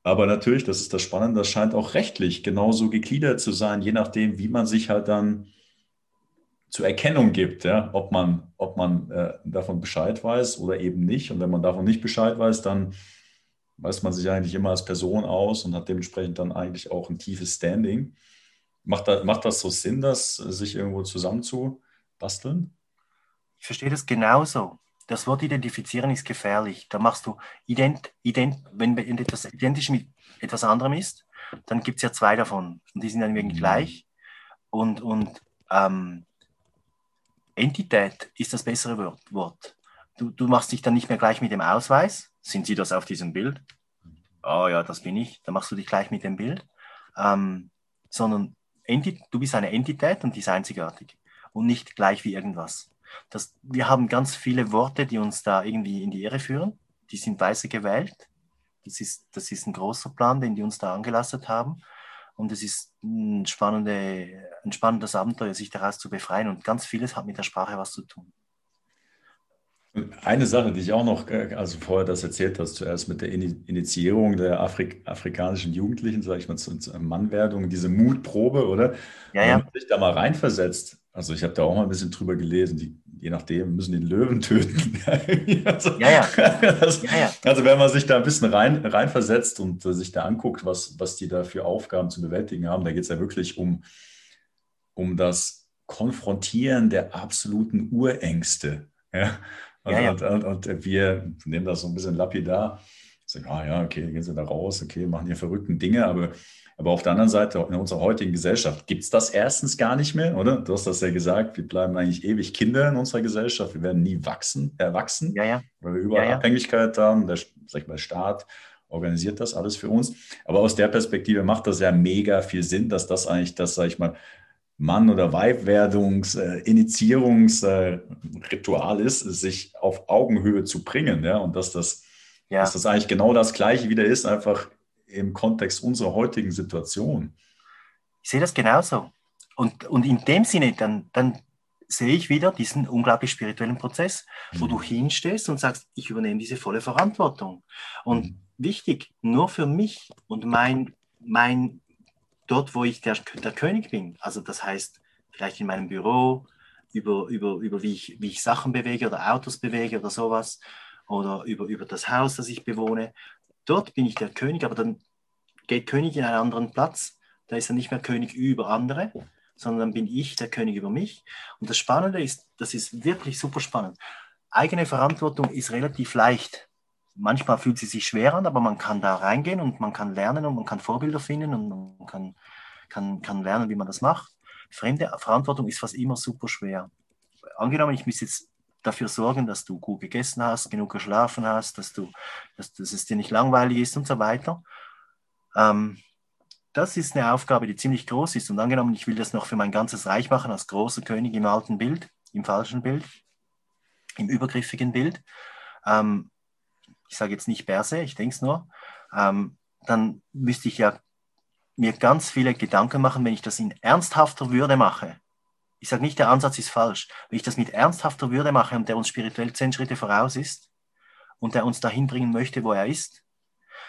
Aber natürlich, das ist das Spannende, das scheint auch rechtlich genauso gegliedert zu sein, je nachdem, wie man sich halt dann zur Erkennung gibt, ja, ob man, ob man äh, davon Bescheid weiß oder eben nicht. Und wenn man davon nicht Bescheid weiß, dann weist man sich eigentlich immer als Person aus und hat dementsprechend dann eigentlich auch ein tiefes Standing. Macht, da, macht das so Sinn, das sich irgendwo zusammenzubasteln? Ich verstehe das genauso. Das Wort identifizieren ist gefährlich. Da machst du, ident, ident, wenn etwas identisch mit etwas anderem ist, dann gibt es ja zwei davon. Und die sind dann irgendwie mhm. gleich. Und, und ähm, Entität ist das bessere Wort. Du, du machst dich dann nicht mehr gleich mit dem Ausweis, sind Sie das auf diesem Bild? Oh ja, das bin ich. Dann machst du dich gleich mit dem Bild. Ähm, sondern du bist eine Entität und die ist einzigartig und nicht gleich wie irgendwas. Das, wir haben ganz viele Worte, die uns da irgendwie in die Irre führen. Die sind weise gewählt. Das ist, das ist ein großer Plan, den die uns da angelastet haben. Und es ist ein, spannende, ein spannendes Abenteuer, sich daraus zu befreien. Und ganz vieles hat mit der Sprache was zu tun. Eine Sache, die ich auch noch, äh, also vorher das erzählt hast, zuerst mit der Initiierung der Afrik afrikanischen Jugendlichen, sage ich mal, zur Mannwerdung, diese Mutprobe, oder? Ja, ja. Wenn man sich da mal reinversetzt, also ich habe da auch mal ein bisschen drüber gelesen, die, je nachdem müssen die Löwen töten. [laughs] also, ja, ja. Das, ja, ja. Also wenn man sich da ein bisschen rein, reinversetzt und äh, sich da anguckt, was, was die da für Aufgaben zu bewältigen haben, da geht es ja wirklich um, um das Konfrontieren der absoluten Urängste. Ja? Und, ja, ja. Und, und, und, wir nehmen das so ein bisschen lapidar. Sagen, ah ja, okay, gehen Sie da raus, okay, machen hier verrückten Dinge, aber, aber auf der anderen Seite, in unserer heutigen Gesellschaft, gibt es das erstens gar nicht mehr, oder? Du hast das ja gesagt, wir bleiben eigentlich ewig Kinder in unserer Gesellschaft, wir werden nie wachsen, erwachsen, ja, ja. weil wir überall ja, Abhängigkeit haben, der sag ich mal, Staat organisiert das alles für uns. Aber aus der Perspektive macht das ja mega viel Sinn, dass das eigentlich das, sag ich mal, Mann- oder Weibwerdungs-, äh, Initiierungsritual ist, sich auf Augenhöhe zu bringen. Ja? Und dass das, ja. dass das eigentlich genau das Gleiche wieder ist, einfach im Kontext unserer heutigen Situation. Ich sehe das genauso. Und, und in dem Sinne, dann, dann sehe ich wieder diesen unglaublich spirituellen Prozess, wo mhm. du hinstehst und sagst, ich übernehme diese volle Verantwortung. Und mhm. wichtig, nur für mich und mein, mein dort, wo ich der, der König bin. Also das heißt, vielleicht in meinem Büro, über, über, über wie, ich, wie ich Sachen bewege oder Autos bewege oder sowas, oder über, über das Haus, das ich bewohne. Dort bin ich der König, aber dann geht König in einen anderen Platz. Da ist er nicht mehr König über andere, sondern dann bin ich der König über mich. Und das Spannende ist, das ist wirklich super spannend. Eigene Verantwortung ist relativ leicht manchmal fühlt sie sich schwer an, aber man kann da reingehen und man kann lernen und man kann Vorbilder finden und man kann, kann, kann lernen, wie man das macht. Fremde Verantwortung ist fast immer super schwer. Angenommen, ich muss jetzt dafür sorgen, dass du gut gegessen hast, genug geschlafen hast, dass, du, dass, dass es dir nicht langweilig ist und so weiter. Ähm, das ist eine Aufgabe, die ziemlich groß ist. Und angenommen, ich will das noch für mein ganzes Reich machen, als großer König im alten Bild, im falschen Bild, im übergriffigen Bild, ähm, ich sage jetzt nicht Börse, ich denke es nur, ähm, dann müsste ich ja mir ganz viele Gedanken machen, wenn ich das in ernsthafter Würde mache. Ich sage nicht, der Ansatz ist falsch. Wenn ich das mit ernsthafter Würde mache und der uns spirituell zehn Schritte voraus ist und der uns dahin bringen möchte, wo er ist,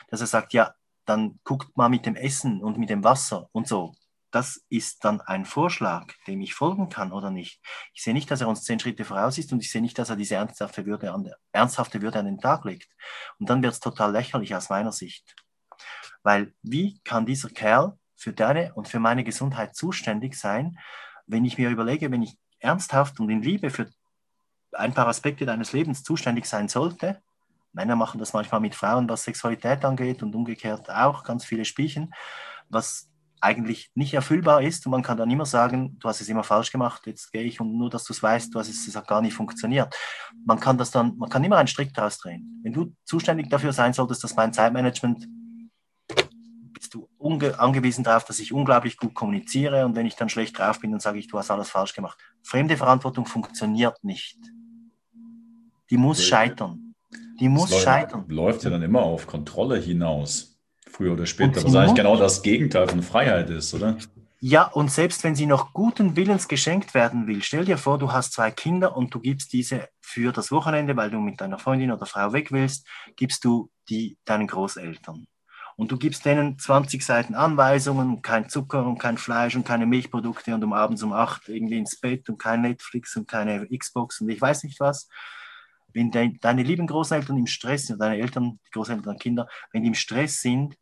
dass er sagt, ja, dann guckt mal mit dem Essen und mit dem Wasser und so das ist dann ein Vorschlag, dem ich folgen kann oder nicht. Ich sehe nicht, dass er uns zehn Schritte voraus ist und ich sehe nicht, dass er diese ernsthafte Würde an, ernsthafte Würde an den Tag legt. Und dann wird es total lächerlich aus meiner Sicht. Weil wie kann dieser Kerl für deine und für meine Gesundheit zuständig sein, wenn ich mir überlege, wenn ich ernsthaft und in Liebe für ein paar Aspekte deines Lebens zuständig sein sollte, Männer machen das manchmal mit Frauen, was Sexualität angeht und umgekehrt auch ganz viele Spielchen, was eigentlich nicht erfüllbar ist und man kann dann immer sagen, du hast es immer falsch gemacht, jetzt gehe ich und nur, dass du es weißt, du hast es, es hat gar nicht funktioniert. Man kann das dann, man kann immer einen Strick daraus drehen. Wenn du zuständig dafür sein solltest, dass mein Zeitmanagement bist du angewiesen darauf, dass ich unglaublich gut kommuniziere und wenn ich dann schlecht drauf bin, dann sage ich, du hast alles falsch gemacht. Fremde Verantwortung funktioniert nicht. Die muss scheitern. Die muss läuft, scheitern. Läuft ja dann immer auf Kontrolle hinaus, früher oder später, was eigentlich genau das Gegenteil von Freiheit ist, oder? Ja, und selbst wenn sie noch guten Willens geschenkt werden will, stell dir vor, du hast zwei Kinder und du gibst diese für das Wochenende, weil du mit deiner Freundin oder Frau weg willst, gibst du die deinen Großeltern und du gibst denen 20 Seiten Anweisungen, kein Zucker und kein Fleisch und keine Milchprodukte und um abends um 8 irgendwie ins Bett und kein Netflix und keine Xbox und ich weiß nicht was. Wenn de deine lieben Großeltern im Stress sind, deine Eltern, die Großeltern, Kinder, wenn die im Stress sind,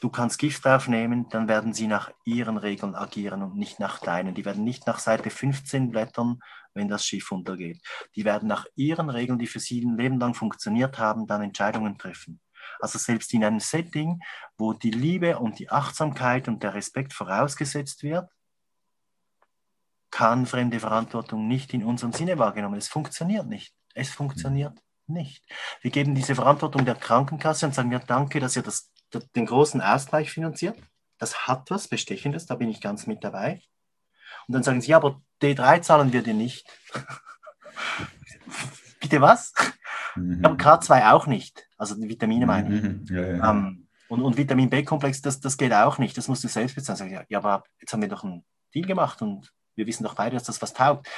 du kannst Gift draufnehmen, dann werden sie nach ihren Regeln agieren und nicht nach deinen. Die werden nicht nach Seite 15 blättern, wenn das Schiff untergeht. Die werden nach ihren Regeln, die für sie ein Leben lang funktioniert haben, dann Entscheidungen treffen. Also selbst in einem Setting, wo die Liebe und die Achtsamkeit und der Respekt vorausgesetzt wird, kann fremde Verantwortung nicht in unserem Sinne wahrgenommen. Es funktioniert nicht. Es funktioniert nicht. Wir geben diese Verantwortung der Krankenkasse und sagen, ja, danke, dass ihr das, den großen Ausgleich finanziert. Das hat was Bestechendes, da bin ich ganz mit dabei. Und dann sagen sie, ja, aber D3 zahlen wir dir nicht. [laughs] Bitte was? Mhm. Aber K2 auch nicht. Also die Vitamine meine ich. Mhm. Ja, ja. Ähm, und, und Vitamin B-Komplex, das, das geht auch nicht. Das musst du selbst bezahlen. Ja, ja, aber jetzt haben wir doch einen Deal gemacht und wir wissen doch beide, dass das was taugt.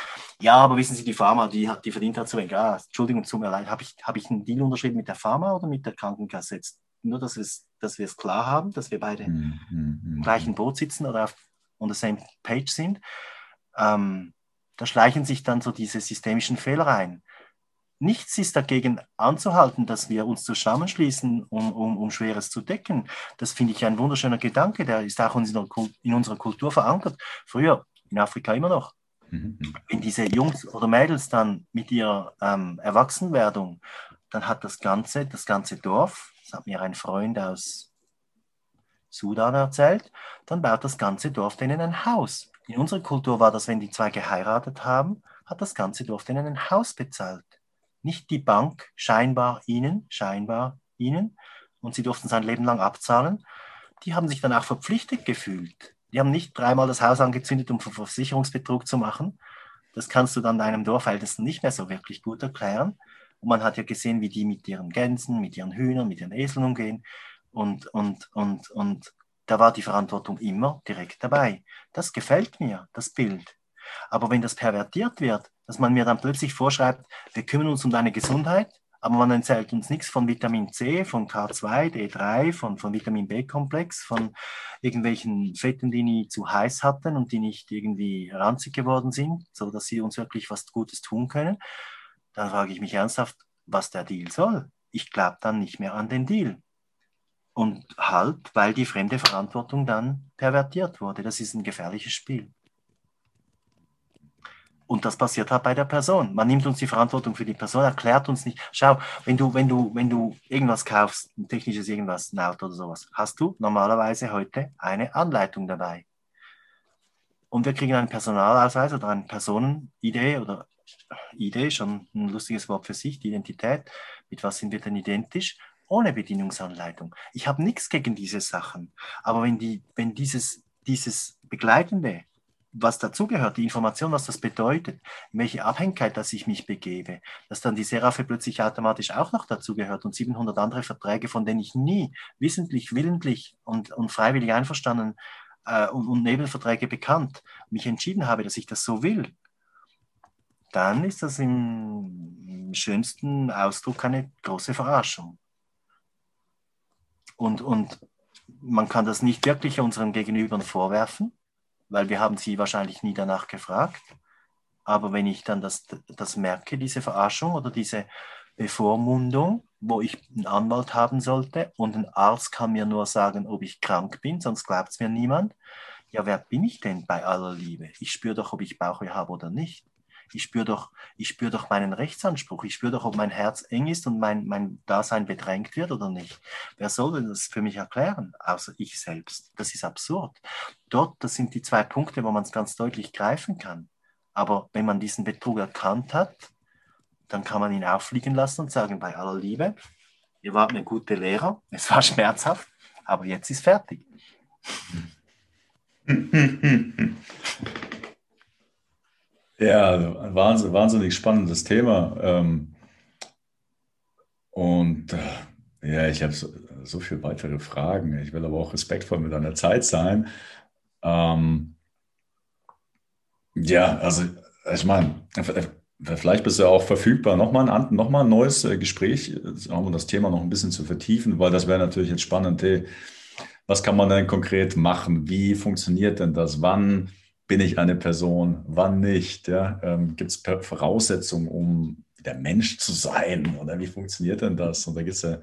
Ja, aber wissen Sie, die Pharma, die, hat, die verdient halt zu wenig. Ja, Entschuldigung, tut mir leid. Habe ich, hab ich einen Deal unterschrieben mit der Pharma oder mit der Krankenkasse? Jetzt nur, dass, dass wir es klar haben, dass wir beide mhm. im gleichen Boot sitzen oder auf on the same page sind. Ähm, da schleichen sich dann so diese systemischen Fehler ein nichts ist dagegen anzuhalten, dass wir uns zusammenschließen, um, um, um Schweres zu decken. Das finde ich ein wunderschöner Gedanke, der ist auch in unserer Kultur verankert. Früher, in Afrika immer noch. Mhm. Wenn diese Jungs oder Mädels dann mit ihrer ähm, Erwachsenwerdung, dann hat das ganze, das ganze Dorf, das hat mir ein Freund aus Sudan erzählt, dann baut das ganze Dorf denen ein Haus. In unserer Kultur war das, wenn die zwei geheiratet haben, hat das ganze Dorf denen ein Haus bezahlt nicht die Bank scheinbar ihnen, scheinbar ihnen, und sie durften sein Leben lang abzahlen, die haben sich dann auch verpflichtet gefühlt. Die haben nicht dreimal das Haus angezündet, um Versicherungsbetrug zu machen. Das kannst du dann deinem Dorfältesten nicht mehr so wirklich gut erklären. Und man hat ja gesehen, wie die mit ihren Gänsen, mit ihren Hühnern, mit ihren Eseln umgehen. Und, und, und, und da war die Verantwortung immer direkt dabei. Das gefällt mir, das Bild. Aber wenn das pervertiert wird, dass man mir dann plötzlich vorschreibt, wir kümmern uns um deine Gesundheit, aber man erzählt uns nichts von Vitamin C, von K2, D3, von, von Vitamin B-Komplex, von irgendwelchen Fetten, die nie zu heiß hatten und die nicht irgendwie ranzig geworden sind, so dass sie uns wirklich was Gutes tun können. Dann frage ich mich ernsthaft, was der Deal soll. Ich glaube dann nicht mehr an den Deal. Und halt, weil die fremde Verantwortung dann pervertiert wurde. Das ist ein gefährliches Spiel. Und das passiert halt bei der Person. Man nimmt uns die Verantwortung für die Person, erklärt uns nicht. Schau, wenn du, wenn du, wenn du irgendwas kaufst, ein technisches irgendwas, ein Auto oder sowas, hast du normalerweise heute eine Anleitung dabei. Und wir kriegen einen Personalausweis oder eine Personen-ID oder ID, schon ein lustiges Wort für sich, die Identität. Mit was sind wir denn identisch? Ohne Bedienungsanleitung. Ich habe nichts gegen diese Sachen. Aber wenn, die, wenn dieses, dieses Begleitende was dazugehört, die Information, was das bedeutet, in welche Abhängigkeit, dass ich mich begebe, dass dann die Seraphe plötzlich automatisch auch noch dazugehört und 700 andere Verträge, von denen ich nie wissentlich, willentlich und, und freiwillig einverstanden äh, und, und Nebenverträge bekannt mich entschieden habe, dass ich das so will, dann ist das im schönsten Ausdruck eine große Verarschung. Und, und man kann das nicht wirklich unseren Gegenübern vorwerfen, weil wir haben sie wahrscheinlich nie danach gefragt. Aber wenn ich dann das, das merke, diese Verarschung oder diese Bevormundung, wo ich einen Anwalt haben sollte und ein Arzt kann mir nur sagen, ob ich krank bin, sonst glaubt es mir niemand. Ja, wer bin ich denn bei aller Liebe? Ich spüre doch, ob ich Bauchweh habe oder nicht. Ich spüre doch, ich doch meinen Rechtsanspruch. Ich spüre doch, ob mein Herz eng ist und mein, mein Dasein bedrängt wird oder nicht. Wer soll das für mich erklären? Außer ich selbst. Das ist absurd. Dort, das sind die zwei Punkte, wo man es ganz deutlich greifen kann. Aber wenn man diesen Betrug erkannt hat, dann kann man ihn auffliegen lassen und sagen, bei aller Liebe, ihr wart eine gute Lehrer, es war schmerzhaft, aber jetzt ist fertig. [laughs] Ja, ein wahnsinnig, wahnsinnig spannendes Thema. Ähm, und äh, ja, ich habe so, so viele weitere Fragen. Ich will aber auch respektvoll mit deiner Zeit sein. Ähm, ja, also ich meine, vielleicht bist du auch verfügbar, nochmal ein, noch ein neues äh, Gespräch, um das Thema noch ein bisschen zu vertiefen, weil das wäre natürlich jetzt spannend. Hey, was kann man denn konkret machen? Wie funktioniert denn das? Wann bin ich eine Person, wann nicht? Ja? Ähm, Gibt es Voraussetzungen, um der Mensch zu sein? Oder wie funktioniert denn das? Und da gibt es ja,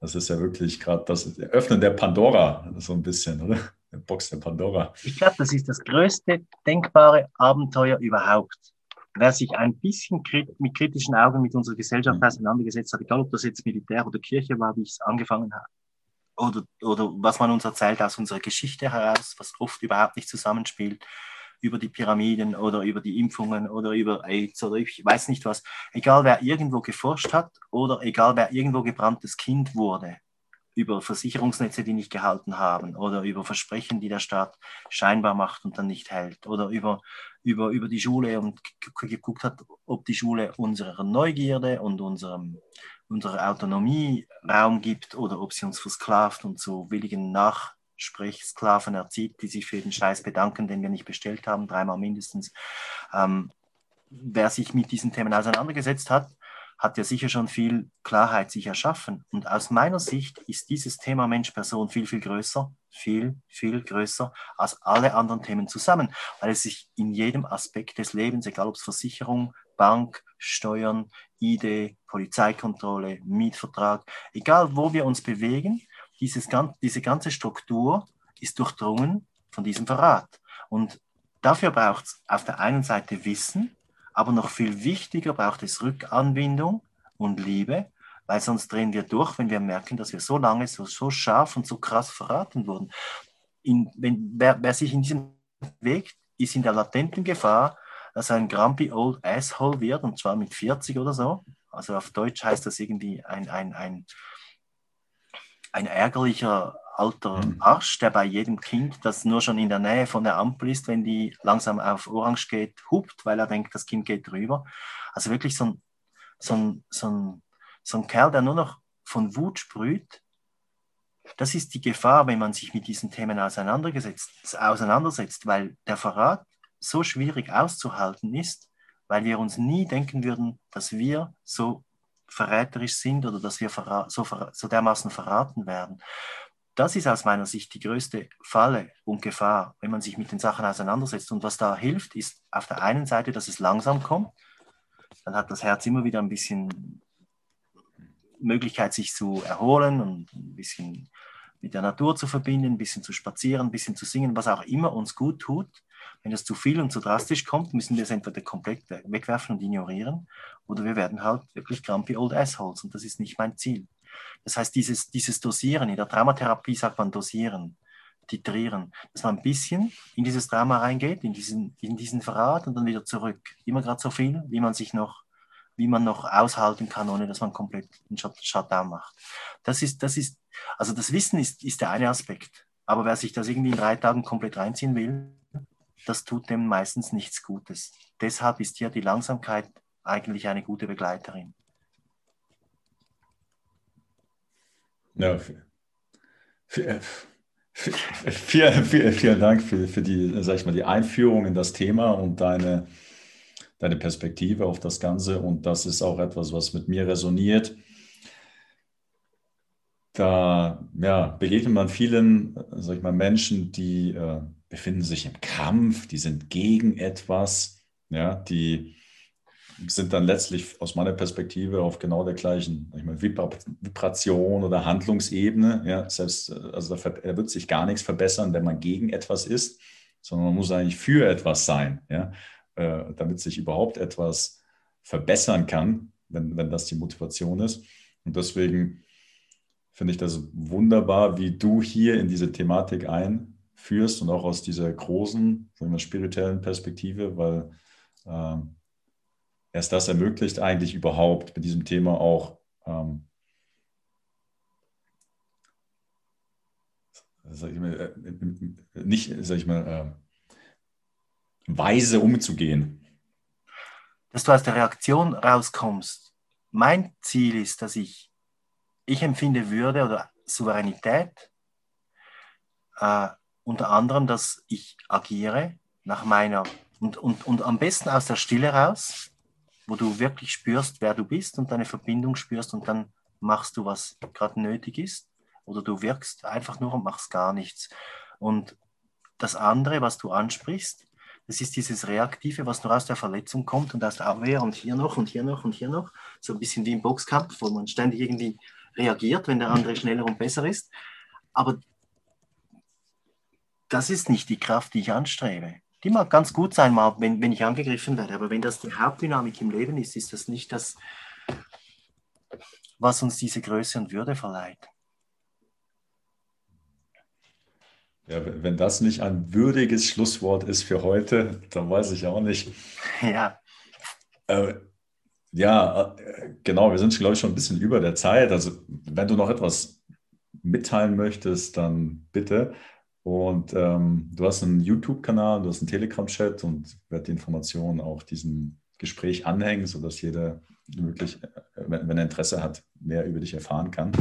das ist ja wirklich gerade das Öffnen der Pandora, so ein bisschen, oder? Der Box der Pandora. Ich glaube, das ist das größte denkbare Abenteuer überhaupt. Wer sich ein bisschen mit kritischen Augen mit unserer Gesellschaft mhm. auseinandergesetzt hat, egal ob das jetzt Militär oder Kirche war, wie ich es angefangen habe, oder, oder was man uns erzählt aus unserer Geschichte heraus, was oft überhaupt nicht zusammenspielt, über die Pyramiden oder über die Impfungen oder über AIDS oder ich weiß nicht was. Egal wer irgendwo geforscht hat oder egal wer irgendwo gebranntes Kind wurde, über Versicherungsnetze, die nicht gehalten haben oder über Versprechen, die der Staat scheinbar macht und dann nicht hält oder über, über, über die Schule und geguckt hat, ob die Schule unserer Neugierde und unserem, unserer Autonomie Raum gibt oder ob sie uns versklavt und zu willigen Nach sprich Sklaven erzieht, die sich für den Scheiß bedanken, den wir nicht bestellt haben, dreimal mindestens. Ähm, wer sich mit diesen Themen auseinandergesetzt hat, hat ja sicher schon viel Klarheit sich erschaffen. Und aus meiner Sicht ist dieses Thema Mensch-Person viel, viel größer, viel, viel größer als alle anderen Themen zusammen, weil es sich in jedem Aspekt des Lebens, egal ob es Versicherung, Bank, Steuern, ID, Polizeikontrolle, Mietvertrag, egal wo wir uns bewegen, dieses, diese ganze Struktur ist durchdrungen von diesem Verrat. Und dafür braucht es auf der einen Seite Wissen, aber noch viel wichtiger braucht es Rückanbindung und Liebe, weil sonst drehen wir durch, wenn wir merken, dass wir so lange, so, so scharf und so krass verraten wurden. In, wenn, wer, wer sich in diesem Weg ist in der latenten Gefahr, dass er ein grumpy old asshole wird, und zwar mit 40 oder so. Also auf Deutsch heißt das irgendwie ein, ein, ein, ein ärgerlicher alter mhm. Arsch, der bei jedem Kind, das nur schon in der Nähe von der Ampel ist, wenn die langsam auf Orange geht, hupt, weil er denkt, das Kind geht drüber. Also wirklich so ein, so ein, so ein, so ein Kerl, der nur noch von Wut sprüht. Das ist die Gefahr, wenn man sich mit diesen Themen auseinandergesetzt, auseinandersetzt, weil der Verrat so schwierig auszuhalten ist, weil wir uns nie denken würden, dass wir so verräterisch sind oder dass wir so, so dermaßen verraten werden. Das ist aus meiner Sicht die größte Falle und Gefahr, wenn man sich mit den Sachen auseinandersetzt. Und was da hilft, ist auf der einen Seite, dass es langsam kommt. Dann hat das Herz immer wieder ein bisschen Möglichkeit, sich zu erholen und ein bisschen mit der Natur zu verbinden, ein bisschen zu spazieren, ein bisschen zu singen, was auch immer uns gut tut. Wenn das zu viel und zu drastisch kommt, müssen wir es entweder komplett wegwerfen und ignorieren oder wir werden halt wirklich grumpy old assholes und das ist nicht mein Ziel. Das heißt, dieses, dieses Dosieren, in der Traumatherapie sagt man dosieren, titrieren, dass man ein bisschen in dieses Drama reingeht, in diesen, in diesen Verrat und dann wieder zurück. Immer gerade so viel, wie man sich noch, wie man noch aushalten kann, ohne dass man komplett einen Shutdown macht. Das ist, das ist, also das Wissen ist, ist der eine Aspekt. Aber wer sich das irgendwie in drei Tagen komplett reinziehen will, das tut dem meistens nichts Gutes. Deshalb ist hier die Langsamkeit eigentlich eine gute Begleiterin. Ja, vielen, vielen, vielen Dank für, für die, sag ich mal, die Einführung in das Thema und deine, deine Perspektive auf das Ganze. Und das ist auch etwas, was mit mir resoniert. Da ja, begegnet man vielen, sag ich mal, Menschen, die äh, befinden sich im Kampf, die sind gegen etwas, ja, die sind dann letztlich aus meiner Perspektive auf genau der gleichen ich meine, Vibration oder Handlungsebene. Ja, selbst, also da, wird sich gar nichts verbessern, wenn man gegen etwas ist, sondern man muss eigentlich für etwas sein, ja, äh, damit sich überhaupt etwas verbessern kann, wenn, wenn das die Motivation ist. Und deswegen finde ich das wunderbar, wie du hier in diese Thematik einführst und auch aus dieser großen, sagen wir, spirituellen Perspektive, weil äh, erst das ermöglicht eigentlich überhaupt mit diesem Thema auch ähm, sag ich mal, äh, nicht, sag ich mal, äh, weise umzugehen. Dass du aus der Reaktion rauskommst. Mein Ziel ist, dass ich, ich empfinde Würde oder Souveränität, äh, unter anderem, dass ich agiere nach meiner und, und, und am besten aus der Stille raus, wo du wirklich spürst, wer du bist und deine Verbindung spürst und dann machst du, was gerade nötig ist. Oder du wirkst einfach nur und machst gar nichts. Und das andere, was du ansprichst, das ist dieses Reaktive, was nur aus der Verletzung kommt und aus der Abwehr und hier noch und hier noch und hier noch. So ein bisschen wie im Boxkampf, wo man ständig irgendwie reagiert, wenn der andere schneller und besser ist. Aber das ist nicht die Kraft, die ich anstrebe die mag ganz gut sein, mal, wenn, wenn ich angegriffen werde. Aber wenn das die Hauptdynamik im Leben ist, ist das nicht das, was uns diese Größe und Würde verleiht. Ja, wenn das nicht ein würdiges Schlusswort ist für heute, dann weiß ich auch nicht. [laughs] Ja. Äh, ja, äh, genau, wir sind, glaube ich, schon ein bisschen über der Zeit. Also, wenn du noch etwas mitteilen möchtest, dann bitte. Und ähm, du hast einen YouTube-Kanal, du hast einen Telegram-Chat und werde die Informationen auch diesem Gespräch anhängen, sodass jeder wirklich, äh, wenn, er Interesse hat, mehr über dich erfahren kann.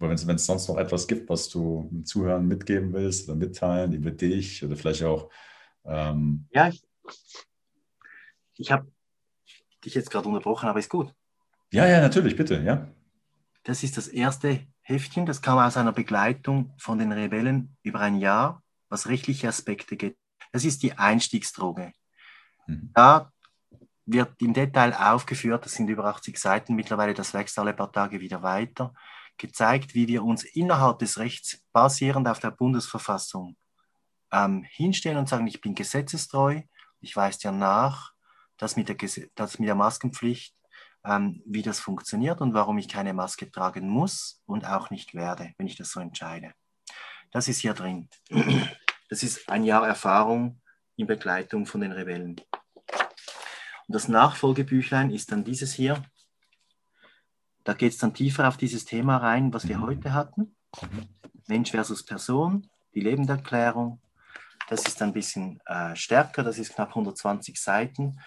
Aber wenn es sonst noch etwas gibt, was du mit Zuhören mitgeben willst oder mitteilen über dich oder vielleicht auch. Ähm ja, ich, ich habe dich jetzt gerade unterbrochen, aber ist gut. Ja, ja, natürlich, bitte, ja. Das ist das erste Heftchen, das kam aus einer Begleitung von den Rebellen über ein Jahr, was rechtliche Aspekte geht. Das ist die Einstiegsdroge. Mhm. Da wird im Detail aufgeführt, das sind über 80 Seiten mittlerweile, das wächst alle paar Tage wieder weiter, gezeigt, wie wir uns innerhalb des Rechts basierend auf der Bundesverfassung ähm, hinstellen und sagen, ich bin gesetzestreu, ich weise dir nach, dass mit der, dass mit der Maskenpflicht ähm, wie das funktioniert und warum ich keine Maske tragen muss und auch nicht werde, wenn ich das so entscheide. Das ist hier drin. Das ist ein Jahr Erfahrung in Begleitung von den Rebellen. Und das Nachfolgebüchlein ist dann dieses hier. Da geht es dann tiefer auf dieses Thema rein, was wir heute hatten. Mensch versus Person, die Lebenderklärung. Das ist ein bisschen äh, stärker, das ist knapp 120 Seiten.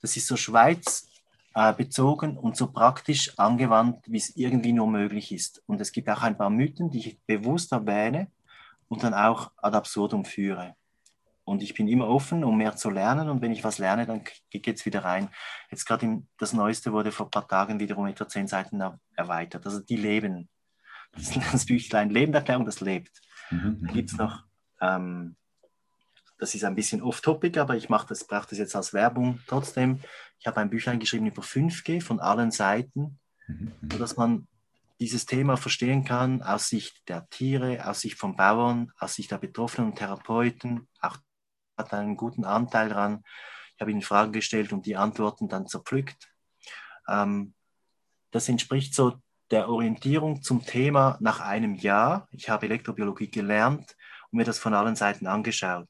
Das ist so Schweiz äh, bezogen und so praktisch angewandt, wie es irgendwie nur möglich ist. Und es gibt auch ein paar Mythen, die ich bewusst erwähne und dann auch ad absurdum führe. Und ich bin immer offen, um mehr zu lernen. Und wenn ich was lerne, dann geht es wieder rein. Jetzt gerade das Neueste wurde vor ein paar Tagen wiederum etwa zehn Seiten erweitert. Also die leben. Das, [laughs] das Büchlein Lebenderklärung, das lebt. Mhm. Da gibt es noch ähm, das ist ein bisschen off-topic, aber ich mache das, brauche das jetzt als Werbung trotzdem. Ich habe ein Büchlein geschrieben über 5G von allen Seiten, mhm. sodass man dieses Thema verstehen kann aus Sicht der Tiere, aus Sicht von Bauern, aus Sicht der Betroffenen und Therapeuten. Auch hat einen guten Anteil daran. Ich habe ihnen Fragen gestellt und die Antworten dann zerpflückt. Ähm, das entspricht so der Orientierung zum Thema nach einem Jahr. Ich habe Elektrobiologie gelernt und mir das von allen Seiten angeschaut.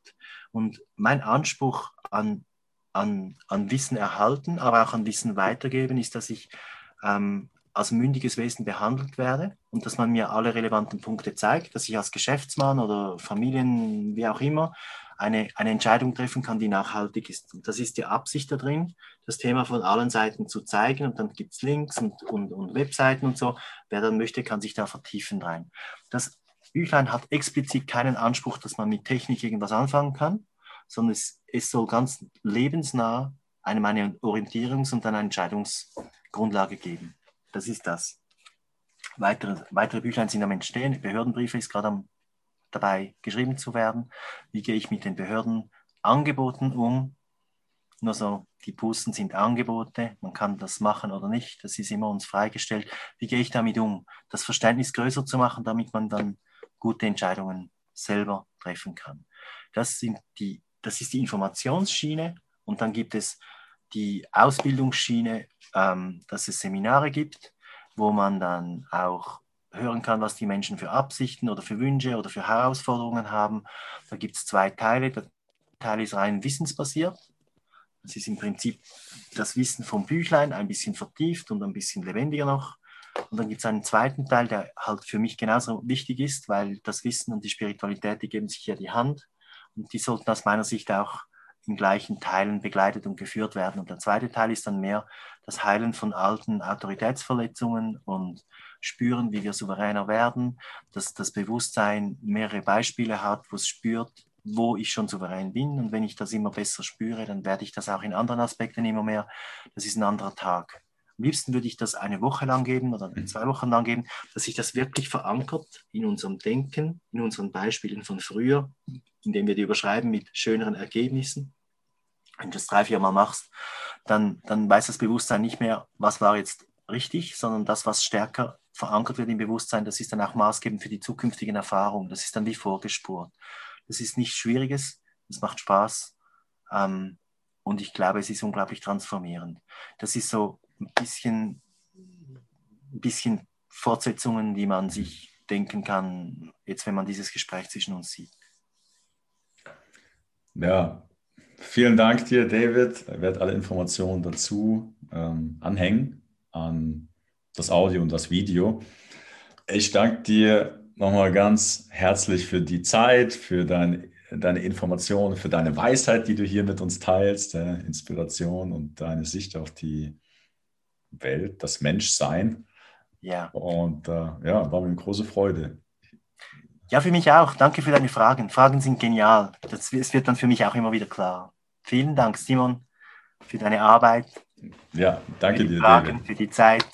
Und mein Anspruch an, an, an Wissen erhalten, aber auch an Wissen weitergeben, ist, dass ich ähm, als mündiges Wesen behandelt werde und dass man mir alle relevanten Punkte zeigt, dass ich als Geschäftsmann oder Familien, wie auch immer, eine, eine Entscheidung treffen kann, die nachhaltig ist. Und das ist die Absicht da drin, das Thema von allen Seiten zu zeigen. Und dann gibt es Links und, und, und Webseiten und so. Wer dann möchte, kann sich da vertiefen rein. Das Büchlein hat explizit keinen Anspruch, dass man mit Technik irgendwas anfangen kann, sondern es, es soll ganz lebensnah einem eine Orientierungs- und eine Entscheidungsgrundlage geben. Das ist das. Weitere, weitere Büchlein sind am Entstehen. Behördenbriefe ist gerade dabei geschrieben zu werden. Wie gehe ich mit den Behördenangeboten um? Nur so, die Pusten sind Angebote, man kann das machen oder nicht, das ist immer uns freigestellt. Wie gehe ich damit um? Das Verständnis größer zu machen, damit man dann gute Entscheidungen selber treffen kann. Das, sind die, das ist die Informationsschiene und dann gibt es die Ausbildungsschiene, ähm, dass es Seminare gibt, wo man dann auch hören kann, was die Menschen für Absichten oder für Wünsche oder für Herausforderungen haben. Da gibt es zwei Teile. Der Teil ist rein wissensbasiert. Das ist im Prinzip das Wissen vom Büchlein, ein bisschen vertieft und ein bisschen lebendiger noch. Und dann gibt es einen zweiten Teil, der halt für mich genauso wichtig ist, weil das Wissen und die Spiritualität, die geben sich ja die Hand. Und die sollten aus meiner Sicht auch in gleichen Teilen begleitet und geführt werden. Und der zweite Teil ist dann mehr das Heilen von alten Autoritätsverletzungen und spüren, wie wir souveräner werden, dass das Bewusstsein mehrere Beispiele hat, wo es spürt, wo ich schon souverän bin. Und wenn ich das immer besser spüre, dann werde ich das auch in anderen Aspekten immer mehr. Das ist ein anderer Tag. Am liebsten würde ich das eine Woche lang geben oder mhm. zwei Wochen lang geben, dass sich das wirklich verankert in unserem Denken, in unseren Beispielen von früher, indem wir die überschreiben mit schöneren Ergebnissen. Wenn du das drei, vier Mal machst, dann, dann weiß das Bewusstsein nicht mehr, was war jetzt richtig, sondern das, was stärker verankert wird im Bewusstsein, das ist dann auch maßgebend für die zukünftigen Erfahrungen. Das ist dann wie vorgespurt. Das ist nichts Schwieriges, es macht Spaß ähm, und ich glaube, es ist unglaublich transformierend. Das ist so ein bisschen, ein bisschen Fortsetzungen, die man sich denken kann, jetzt wenn man dieses Gespräch zwischen uns sieht. Ja, vielen Dank dir, David. Ich werde alle Informationen dazu ähm, anhängen an das Audio und das Video. Ich danke dir nochmal ganz herzlich für die Zeit, für dein, deine Informationen, für deine Weisheit, die du hier mit uns teilst, äh, Inspiration und deine Sicht auf die Welt, das Menschsein. Ja. Und äh, ja, war mir eine große Freude. Ja, für mich auch. Danke für deine Fragen. Fragen sind genial. Das, es wird dann für mich auch immer wieder klar. Vielen Dank, Simon, für deine Arbeit. Ja, danke für dir. Fragen, David. für die Zeit.